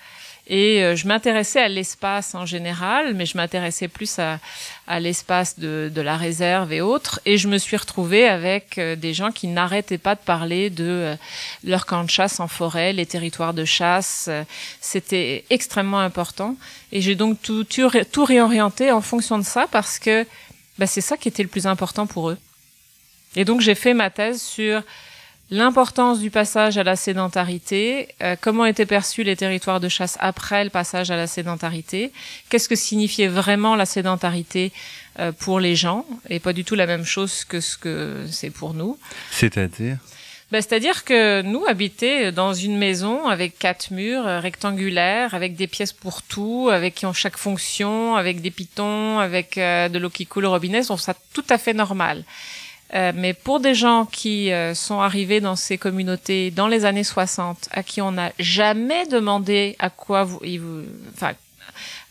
Et euh, je m'intéressais à l'espace en général, mais je m'intéressais plus à, à l'espace de, de, la réserve et autres. Et je me suis retrouvée avec euh, des gens qui n'arrêtaient pas de parler de euh, leur camp de chasse en forêt, les territoires de chasse. C'était extrêmement important. Et j'ai donc tout, tout, tout, réorienté en fonction de ça parce que bah, c'est ça qui était le plus important pour eux. Et donc j'ai fait ma thèse sur l'importance du passage à la sédentarité, euh, comment étaient perçus les territoires de chasse après le passage à la sédentarité, qu'est-ce que signifiait vraiment la sédentarité euh, pour les gens, et pas du tout la même chose que ce que c'est pour nous. C'est-à-dire? Ben, C'est-à-dire que nous, habiter dans une maison avec quatre murs euh, rectangulaires, avec des pièces pour tout, avec qui ont chaque fonction, avec des pitons, avec de l'eau qui coule au robinet, on trouve ça tout à fait normal. Euh, mais pour des gens qui euh, sont arrivés dans ces communautés dans les années 60, à qui on n'a jamais demandé à quoi vous, enfin,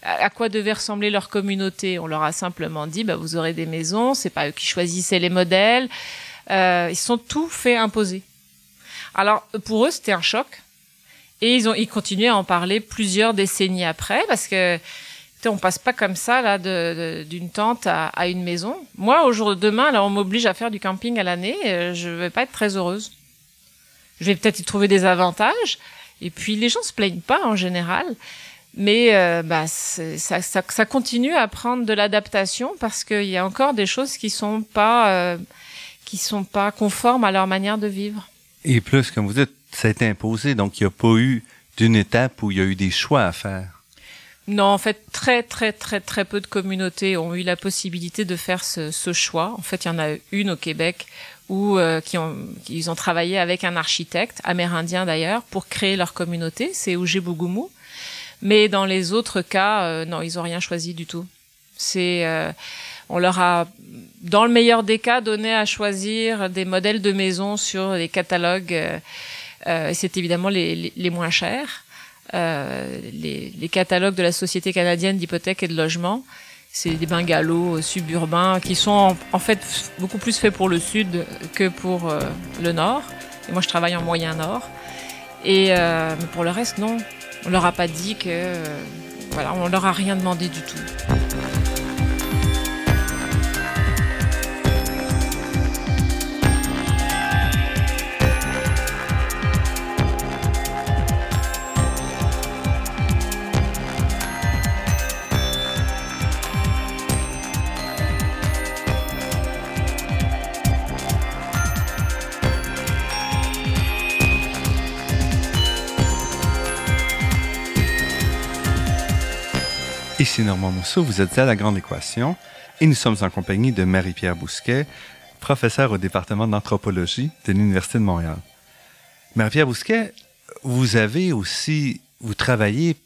à quoi devait ressembler leur communauté, on leur a simplement dit, bah, vous aurez des maisons, c'est pas eux qui choisissaient les modèles, euh, ils sont tout fait imposer. Alors pour eux, c'était un choc, et ils ont, ils continuaient à en parler plusieurs décennies après, parce que on passe pas comme ça là d'une tente à, une maison. Moi, aujourd'hui, demain, là, on m'oblige à faire du camping à l'année. Euh, je vais pas être très heureuse. Je vais peut-être y trouver des avantages. Et puis, les gens se plaignent pas en général. Mais euh, bah, ça, ça, ça, continue à prendre de l'adaptation parce qu'il y a encore des choses qui sont pas euh, qui sont pas conformes à leur manière de vivre. Et plus, comme vous dites, ça a été imposé, donc il n'y a pas eu d'une étape où il y a eu des choix à faire. Non, en fait, très très très très peu de communautés ont eu la possibilité de faire ce, ce choix. En fait, il y en a une au Québec où euh, qui ont ils ont travaillé avec un architecte amérindien d'ailleurs pour créer leur communauté. C'est Ojibougoumou. Mais dans les autres cas, euh, non, ils ont rien choisi du tout. C'est euh, on leur a, dans le meilleur des cas, donné à choisir des modèles de maisons sur les catalogues. Euh, c'est évidemment les, les moins chers. Euh, les, les, catalogues de la Société canadienne d'hypothèques et de logement. C'est des bungalows suburbains qui sont en, fait beaucoup plus faits pour le sud que pour euh, le nord. Et moi, je travaille en moyen nord. Et euh, pour le reste, non. On leur a pas dit que, euh, voilà, on leur a rien demandé du tout. Ici Normand Mousseau, vous êtes à La Grande Équation et nous sommes en compagnie de Marie-Pierre Bousquet, professeure au département d'anthropologie de l'Université de Montréal. Marie-Pierre Bousquet, vous avez aussi, vous travaillez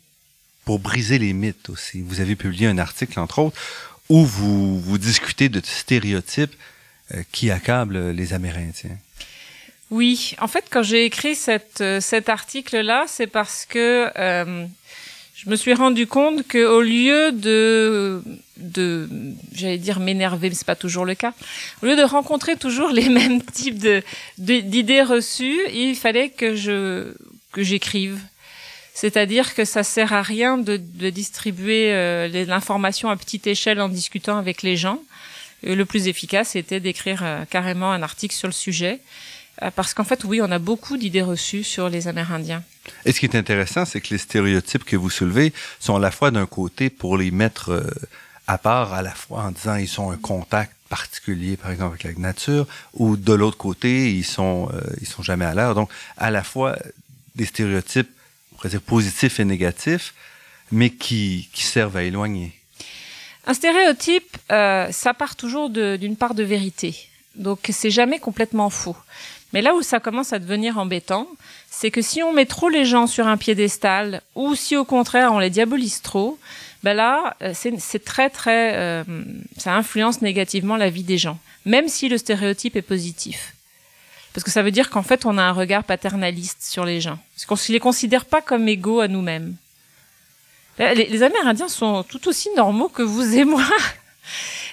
pour briser les mythes aussi. Vous avez publié un article, entre autres, où vous, vous discutez de stéréotypes euh, qui accablent les Amérindiens. Oui, en fait, quand j'ai écrit cette, euh, cet article-là, c'est parce que euh, je me suis rendu compte que au lieu de de j'allais dire m'énerver mais c'est pas toujours le cas au lieu de rencontrer toujours les mêmes types d'idées reçues il fallait que je que j'écrive. C'est-à-dire que ça sert à rien de, distribuer euh, l'information à petite échelle en discutant avec les gens. Et le plus efficace était d'écrire euh, carrément un article sur le sujet. euh, parce qu'en fait, oui, on a beaucoup d'idées reçues sur les Amérindiens. Et ce qui est intéressant, c'est que les stéréotypes que vous soulevez sont à la fois d'un côté pour les mettre euh, à part, à la fois en disant ils sont un contact particulier, par exemple, avec la nature, ou de l'autre côté, ils sont euh, ils sont jamais à l'air. Donc, à la fois des stéréotypes, on pourrait dire positifs et négatifs, mais qui, qui servent à éloigner. Un stéréotype, euh, ça part toujours d'une part de vérité. Donc, c'est jamais complètement faux. Mais là où ça commence à devenir embêtant, c'est que si on met trop les gens sur un piédestal ou si au contraire on les diabolise trop, ben là euh, c'est très très euh, ça influence négativement la vie des gens, même si le stéréotype est positif. Parce que ça veut dire qu'en fait on a un regard paternaliste sur les gens, parce qu'on ne les considère pas comme égaux à nous-mêmes. Les, les Amérindiens sont tout aussi normaux que vous et moi.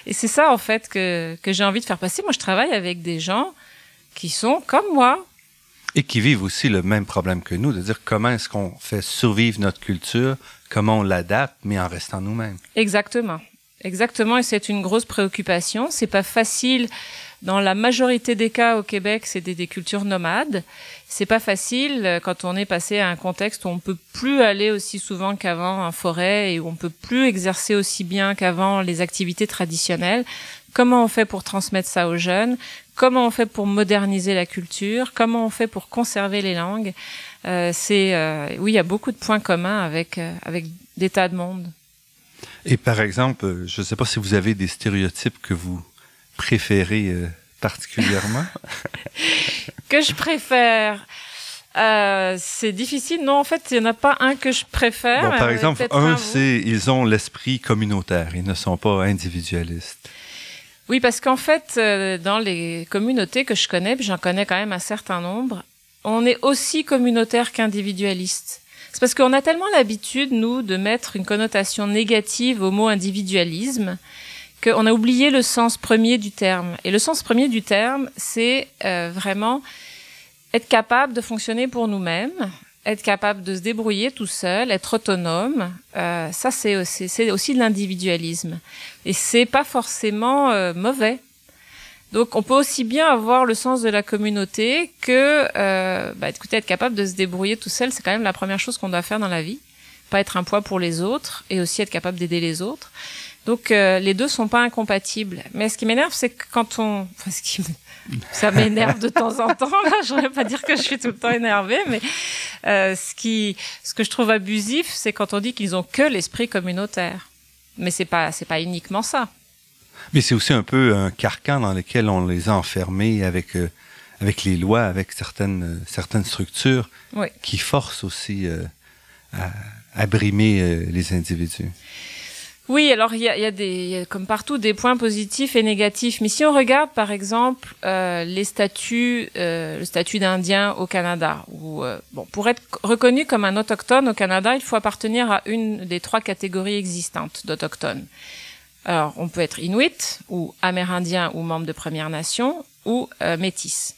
Et c'est ça en fait que, que j'ai envie de faire passer. Moi je travaille avec des gens qui sont comme moi. Et qui vivent aussi le même problème que nous, de dire comment est-ce qu'on fait survivre notre culture, comment on l'adapte, mais en restant nous-mêmes. Exactement. Exactement, et c'est une grosse préoccupation. C'est pas facile. Dans la majorité des cas au Québec, c'est des, des, cultures nomades. C'est pas facile euh, quand on est passé à un contexte où on peut plus aller aussi souvent qu'avant en forêt et où on peut plus exercer aussi bien qu'avant les activités traditionnelles. Comment on fait pour transmettre ça aux jeunes? Comment on fait pour moderniser la culture? Comment on fait pour conserver les langues? Euh, C'est euh, oui, il y a beaucoup de points communs avec euh, avec des tas de monde. Et par exemple, je ne sais pas si vous avez des stéréotypes que vous préférez particulièrement. que je préfère. Euh, c'est difficile. Non, en fait, il n'y en a pas un que je préfère. Bon, par exemple, un, c'est ils ont l'esprit communautaire. Ils ne sont pas individualistes. Oui, parce qu'en fait, euh, dans les communautés que je connais, j'en connais quand même un certain nombre, on est aussi communautaire qu'individualiste. C'est parce qu'on a tellement l'habitude, nous, de mettre une connotation négative au mot individualisme qu'on a oublié le sens premier du terme. Et le sens premier du terme, c'est euh, vraiment être capable de fonctionner pour nous-mêmes, être capable de se débrouiller tout seul, être autonome, euh, ça c'est aussi, c'est aussi de l'individualisme. Et c'est pas forcément euh, mauvais. Donc on peut aussi bien avoir le sens de la communauté que, euh, bah, écoutez, être capable de se débrouiller tout seul, c'est quand même la première chose qu'on doit faire dans la vie. Pas être un poids pour les autres et aussi être capable d'aider les autres. Donc euh, les deux sont pas incompatibles. Mais ce qui m'énerve, c'est que quand on, enfin, ce qui ça m'énerve de temps en temps. Là, je voudrais pas dire que je suis tout le temps énervée, mais euh, ce qui, ce que je trouve abusif, c'est quand on dit qu'ils ont que l'esprit communautaire. Mais c'est pas, c'est pas uniquement ça. Mais c'est aussi un peu un carcan dans lequel on les a enfermés avec euh, avec les lois, avec certaines certaines structures oui. qui forcent aussi à, à brimer les individus. Oui, alors il y a, y a, y a comme partout des points positifs et négatifs. Mais si on regarde par exemple euh, les statuts, euh, le statut d'Indien au Canada, euh, bon, pour être reconnu comme un autochtone au Canada, il faut appartenir à une des trois catégories existantes d'autochtones. Alors, on peut être inuit ou amérindien ou membre de Première Nation ou euh, métis.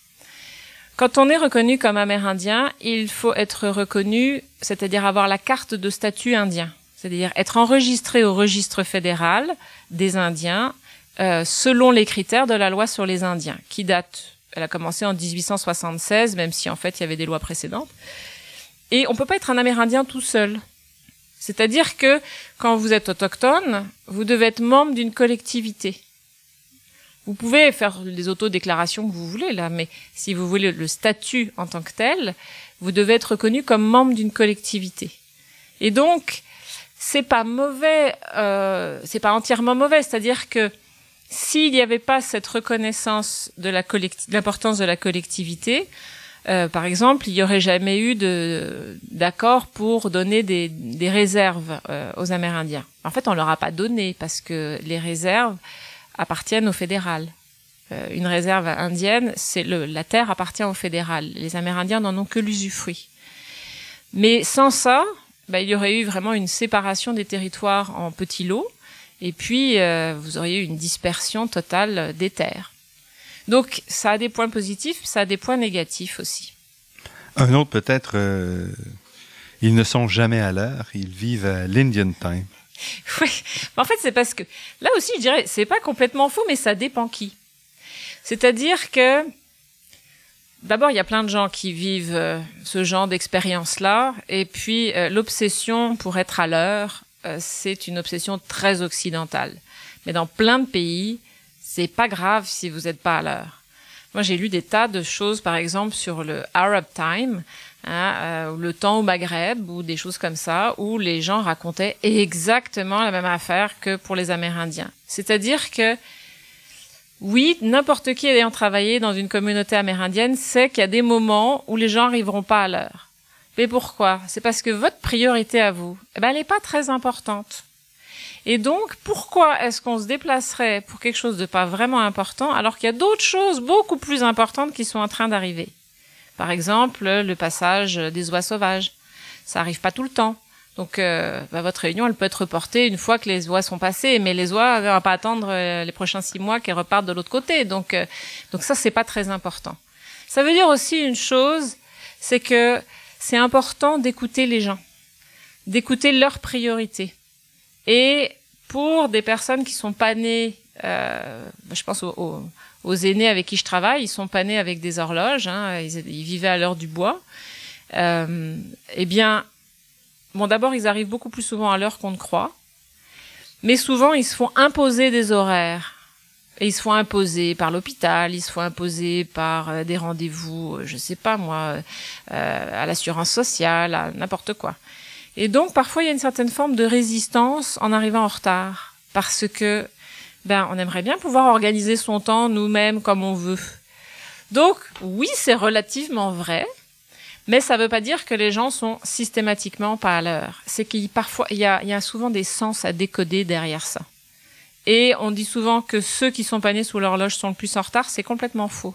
Quand on est reconnu comme amérindien, il faut être reconnu, c'est-à-dire avoir la carte de statut indien c'est-à-dire être enregistré au registre fédéral des Indiens euh, selon les critères de la loi sur les Indiens, qui date, elle a commencé en 1876, même si en fait il y avait des lois précédentes. Et on peut pas être un Amérindien tout seul. C'est-à-dire que quand vous êtes autochtone, vous devez être membre d'une collectivité. Vous pouvez faire les autodéclarations que vous voulez là, mais si vous voulez le statut en tant que tel, vous devez être reconnu comme membre d'une collectivité. Et donc, c'est pas mauvais, euh, c'est pas entièrement mauvais. C'est-à-dire que s'il n'y avait pas cette reconnaissance de l'importance de la collectivité, euh, par exemple, il n'y aurait jamais eu d'accord pour donner des, des réserves euh, aux Amérindiens. En fait, on leur a pas donné parce que les réserves appartiennent au fédéral. Euh, une réserve indienne, c'est la terre appartient au fédéral. Les Amérindiens n'en ont que l'usufruit. Mais sans ça, bah, il y aurait eu vraiment une séparation des territoires en petits lots, et puis euh, vous auriez eu une dispersion totale des terres. Donc ça a des points positifs, ça a des points négatifs aussi. Un autre peut-être, euh, ils ne sont jamais à l'heure, ils vivent à l'Indian time. Oui, en fait c'est parce que là aussi je dirais c'est pas complètement faux, mais ça dépend qui. C'est-à-dire que D'abord, il y a plein de gens qui vivent euh, ce genre d'expérience-là, et puis euh, l'obsession pour être à l'heure, euh, c'est une obsession très occidentale. Mais dans plein de pays, c'est pas grave si vous n'êtes pas à l'heure. Moi, j'ai lu des tas de choses, par exemple, sur le Arab Time, hein, le temps au Maghreb, ou des choses comme ça, où les gens racontaient exactement la même affaire que pour les Amérindiens. C'est-à-dire que oui, n'importe qui ayant travaillé dans une communauté amérindienne sait qu'il y a des moments où les gens arriveront pas à l'heure. Mais pourquoi? C'est parce que votre priorité à vous, eh ben, elle n'est pas très importante. Et donc, pourquoi est-ce qu'on se déplacerait pour quelque chose de pas vraiment important alors qu'il y a d'autres choses beaucoup plus importantes qui sont en train d'arriver? Par exemple, le passage des oies sauvages. Ça arrive pas tout le temps. Donc, euh, bah, votre réunion, elle peut être reportée une fois que les oies sont passées, mais les oies, ne vont pas attendre euh, les prochains six mois qu'elles repartent de l'autre côté. Donc, euh, donc ça, c'est pas très important. Ça veut dire aussi une chose, c'est que c'est important d'écouter les gens, d'écouter leurs priorités. Et pour des personnes qui sont pas nées, euh, je pense aux, aux, aînés avec qui je travaille, ils sont pas nés avec des horloges, hein, ils, ils, vivaient à l'heure du bois. Euh, eh bien, bon, d'abord, ils arrivent beaucoup plus souvent à l'heure qu'on ne croit, mais souvent, ils se font imposer des horaires. Et ils se font imposer par l'hôpital, ils se font imposer par euh, des rendez-vous, euh, je sais pas moi, euh, à l'assurance sociale, à n'importe quoi. Et donc parfois il y a une certaine forme de résistance en arrivant en retard, parce que ben on aimerait bien pouvoir organiser son temps nous-mêmes comme on veut. Donc oui c'est relativement vrai, mais ça ne veut pas dire que les gens sont systématiquement pas à l'heure. C'est qu'il parfois il y a, souvent des sens à décoder derrière ça. Et on dit souvent que ceux qui sont pas nés sous l'horloge sont le plus en retard. C'est complètement faux.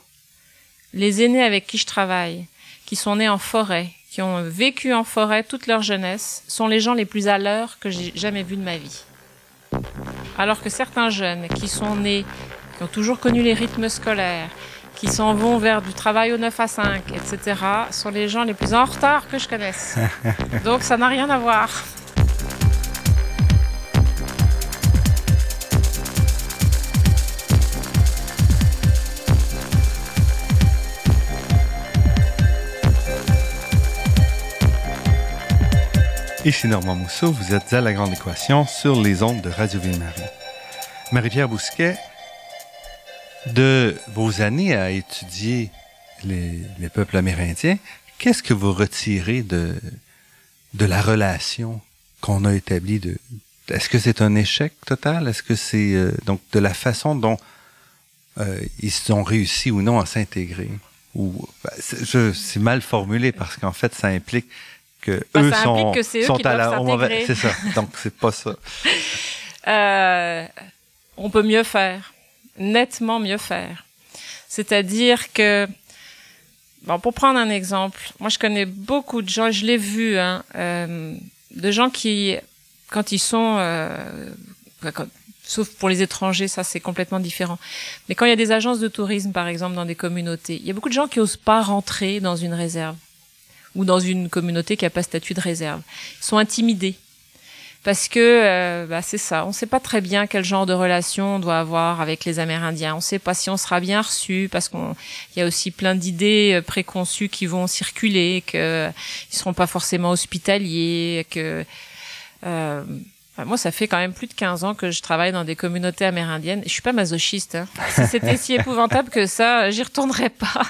Les aînés avec qui je travaille, qui sont nés en forêt, qui ont vécu en forêt toute leur jeunesse, sont les gens les plus à l'heure que j'ai jamais vus de ma vie. Alors que certains jeunes qui sont nés, qui ont toujours connu les rythmes scolaires, qui s'en vont vers du travail au 9 à 5, etc., sont les gens les plus en retard que je connaisse. Donc ça n'a rien à voir. Ici Normand Mousseau, vous êtes à La Grande Équation sur les ondes de Radio Ville-Marie. Marie-Pierre Bousquet, de vos années à étudier les, les peuples amérindiens, qu'est-ce que vous retirez de, de la relation qu'on a établie de, est-ce que c'est un échec total? Est-ce que c'est euh, donc de la façon dont euh, ils ont réussi ou non à s'intégrer? Ou ben, c'est mal formulé parce qu'en fait, ça implique que bah, eux ça sont, implique que c'est eux sont qui à la. C'est ça. Donc c'est pas ça. Euh, on peut mieux faire, nettement mieux faire. C'est-à-dire que, bon, pour prendre un exemple, moi je connais beaucoup de gens, je l'ai vu, hein, euh, de gens qui, quand ils sont, euh, quand- sauf pour les étrangers, ça c'est complètement différent. Mais quand il y a des agences de tourisme, par exemple, dans des communautés, il y a beaucoup de gens qui osent pas rentrer dans une réserve ou dans une communauté qui a pas statut de réserve. Ils sont intimidés parce que euh, bah, c'est ça, on ne sait pas très bien quel genre de relation on doit avoir avec les Amérindiens. On ne sait pas si on sera bien reçu parce qu'on il y a aussi plein d'idées euh, préconçues qui vont circuler, que euh, ils seront pas forcément hospitaliers, que euh, moi, ça fait quand même plus de 15 ans que je travaille dans des communautés amérindiennes. Je suis pas masochiste. Hein. Si c'était si épouvantable que ça, j'y retournerais pas.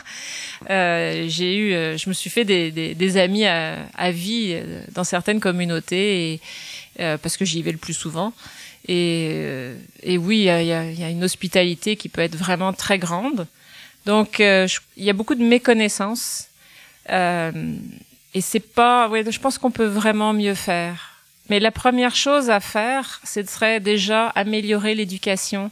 Euh, j'ai eu, euh, je me suis fait des, des, des amis à, à vie dans certaines communautés et, euh, parce que j'y vais le plus souvent. Et, euh, et oui, il y a, y a- une hospitalité qui peut être vraiment très grande. Donc, euh, il y a beaucoup de méconnaissance. Et c'est pas, ouais, je pense qu'on peut vraiment mieux faire. Mais la première chose à faire, ce serait déjà améliorer l'éducation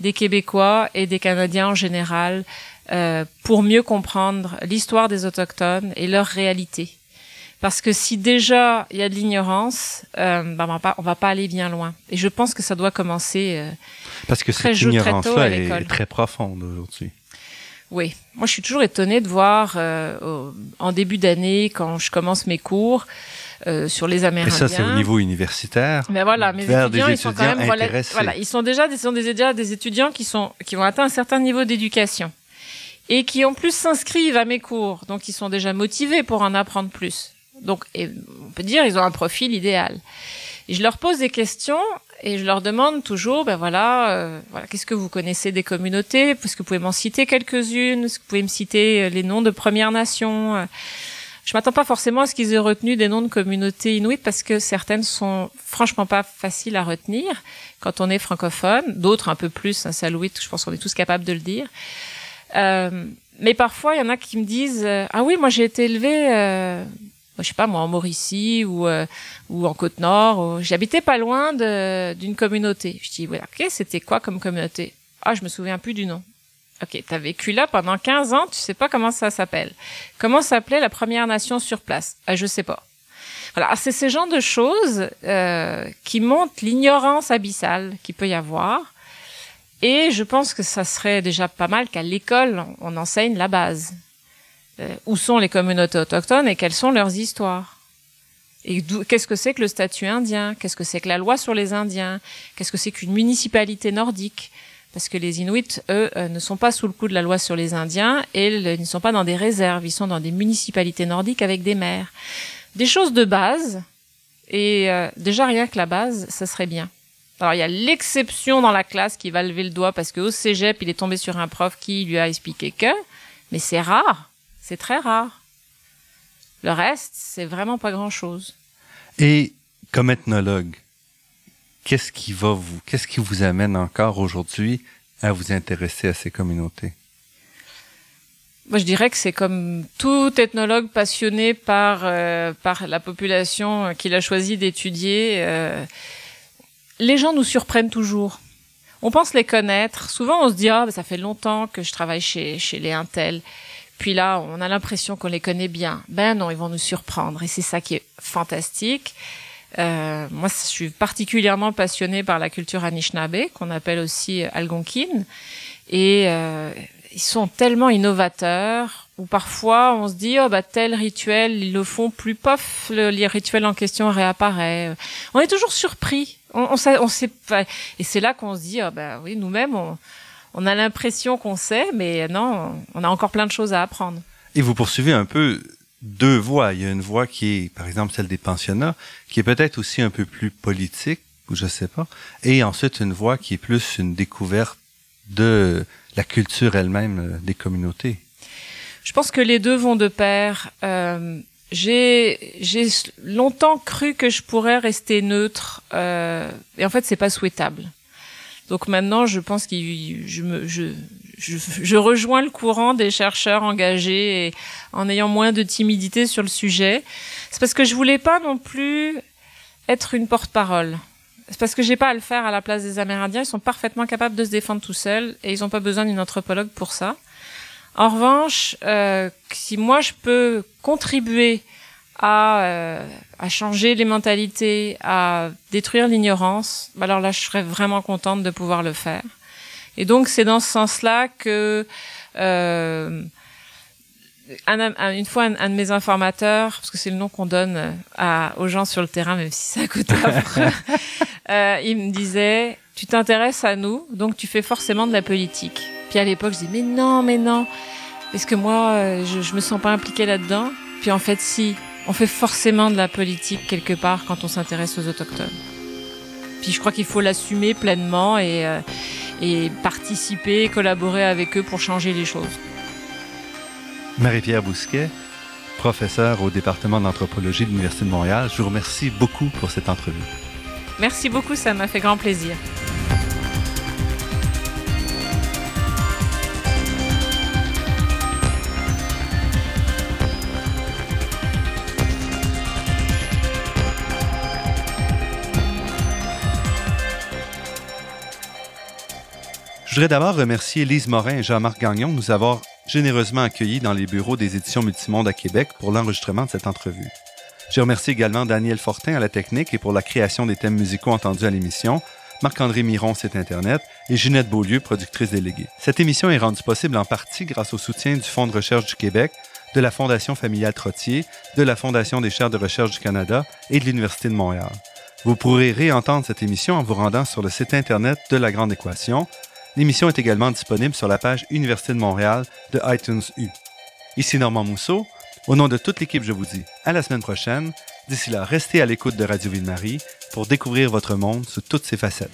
des Québécois et des Canadiens en général euh, pour mieux comprendre l'histoire des autochtones et leur réalité. Parce que si déjà il y a de l'ignorance, euh, ben, on va pas, on va pas aller bien loin. Et je pense que ça doit commencer. euh, Parce que Très cette ignorance-là est, très profonde aujourd'hui. Oui, moi je suis toujours étonnée de voir euh, en début d'année quand je commence mes cours euh, sur les Et Amérindiens. ça, c'est au niveau universitaire. Mais voilà, mes des étudiants, ils sont quand étudiants même voilà, ils sont déjà, des- sont des, déjà des étudiants qui sont qui vont atteindre un certain niveau d'éducation et qui en plus s'inscrivent à mes cours, donc ils sont déjà motivés pour en apprendre plus. Donc, on peut dire, ils ont un profil idéal. Et je leur pose des questions et je leur demande toujours, ben voilà, euh, voilà, qu'est-ce que vous connaissez des communautés? Est-ce que vous pouvez m'en citer quelques-unes? Est-ce que vous pouvez me citer euh, les noms de Premières Nations? Euh, Je m'attends pas forcément à ce qu'ils aient retenu des noms de communautés inuites parce que certaines sont franchement pas faciles à retenir quand on est francophone, d'autres un peu plus, un salouite, je pense qu'on est tous capables de le dire. Euh, mais parfois, il y en a qui me disent euh, ah oui, moi j'ai été élevé, je sais pas moi en Mauricie ou euh, ou en Côte Nord. J'habitais pas loin d'une communauté. Je dis voilà, ok, c'était quoi comme communauté? Ah, je me souviens plus du nom. Ok, t'as vécu là pendant 15 ans, tu sais pas comment ça s'appelle. Comment s'appelait la Première Nation sur place? Ah, Je sais pas. Voilà, c'est ces genres de choses euh, qui montrent l'ignorance abyssale qu'il peut y avoir. Et je pense que ça serait déjà pas mal qu'à l'école, on enseigne la base. Euh, où sont les communautés autochtones et quelles sont leurs histoires. Et qu'est-ce que c'est que le statut indien? Qu'est-ce que c'est que la loi sur les Indiens? Qu'est-ce que c'est qu'une municipalité nordique? Parce que les Inuits, eux, euh, ne sont pas sous le coup de la loi sur les Indiens et ils ne sont pas dans des réserves, ils sont dans des municipalités nordiques avec des maires. Des choses de base, et euh, déjà rien que la base, ça serait bien. Alors il y a l'exception dans la classe qui va lever le doigt parce qu'au cégep, il est tombé sur un prof qui lui a expliqué que, mais c'est rare, c'est très rare. Le reste, c'est vraiment pas grand-chose. Et comme ethnologue, qu'est-ce qui va vous, qu'est-ce qui vous amène encore aujourd'hui à vous intéresser à ces communautés? Moi, je dirais que c'est comme tout ethnologue passionné par euh, par la population qu'il a choisi d'étudier. Euh, les gens nous surprennent toujours. On pense les connaître. Souvent, on se dit ah, ben, ça fait longtemps que je travaille chez chez les Intel. Puis là, on a l'impression qu'on les connaît bien. Ben non, ils vont nous surprendre et c'est ça qui est fantastique. Euh, moi, je suis particulièrement passionnée par la culture Anishinaabe, qu'on appelle aussi Algonquine. Et euh, ils sont tellement innovateurs, ou parfois on se dit, oh bah tel rituel, ils le font plus, pof, le, rituel en question réapparaît. On est toujours surpris. On, on, sait, on sait pas. Et c'est là qu'on se dit, oh bah oui, nous-mêmes, on, on a l'impression qu'on sait, mais non, on a encore plein de choses à apprendre. Et vous poursuivez un peu deux voies. Il y a une voie qui est, par exemple, celle des pensionnats, qui est peut-être aussi un peu plus politique, ou je sais pas. Et ensuite, une voie qui est plus une découverte de la culture elle-même euh, des communautés. Je pense que les deux vont de pair. Euh, j'ai j'ai longtemps cru que je pourrais rester neutre, euh, et en fait, c'est pas souhaitable. Donc maintenant, je pense que je, rejoins le courant des chercheurs engagés en ayant moins de timidité sur le sujet. C'est parce que je voulais pas non plus être une porte-parole. C'est parce que j'ai pas à le faire à la place des Amérindiens. Ils sont parfaitement capables de se défendre tout seuls et ils n'ont pas besoin d'une anthropologue pour ça. En revanche, euh, si moi je peux contribuer à, euh, à changer les mentalités, à détruire l'ignorance, bah alors là, je serais vraiment contente de pouvoir le faire. Et donc, c'est dans ce sens-là que euh, un, une fois, un, de mes informateurs, parce que c'est le nom qu'on donne euh, aux gens sur le terrain, même si ça coûte euh, il me disait, tu t'intéresses à nous, donc tu fais forcément de la politique. Puis à l'époque, je dis, mais non, mais non, est-ce que moi, euh, je, je me sens pas impliquée là-dedans Puis en fait, si, on fait forcément de la politique quelque part quand on s'intéresse aux autochtones. Puis je crois qu'il faut l'assumer pleinement et, euh, et participer, collaborer avec eux pour changer les choses. Marie-Pierre Bousquet, professeure au département d'anthropologie de l'Université de Montréal, je vous remercie beaucoup pour cette entrevue. Merci beaucoup, ça m'a fait grand plaisir. Je voudrais d'abord remercier Lise Morin et Jean-Marc Gagnon de nous avoir généreusement accueillis dans les bureaux des éditions Multimonde à Québec pour l'enregistrement de cette entrevue. Je remercie également Daniel Fortin à la technique et pour la création des thèmes musicaux entendus à l'émission, Marc-André Miron, site Internet, et Ginette Beaulieu, productrice déléguée. Cette émission est rendue possible en partie grâce au soutien du Fonds de recherche du Québec, de la Fondation familiale Trottier, de la Fondation des chaires de recherche du Canada et de l'Université de Montréal. Vous pourrez réentendre cette émission en vous rendant sur le site Internet de La Grande Équation, L'émission est également disponible sur la page Université de Montréal de iTunes U. Ici Normand Mousseau. Au nom de toute l'équipe, je vous dis à la semaine prochaine. D'ici là, restez à l'écoute de Radio Ville-Marie pour découvrir votre monde sous toutes ses facettes.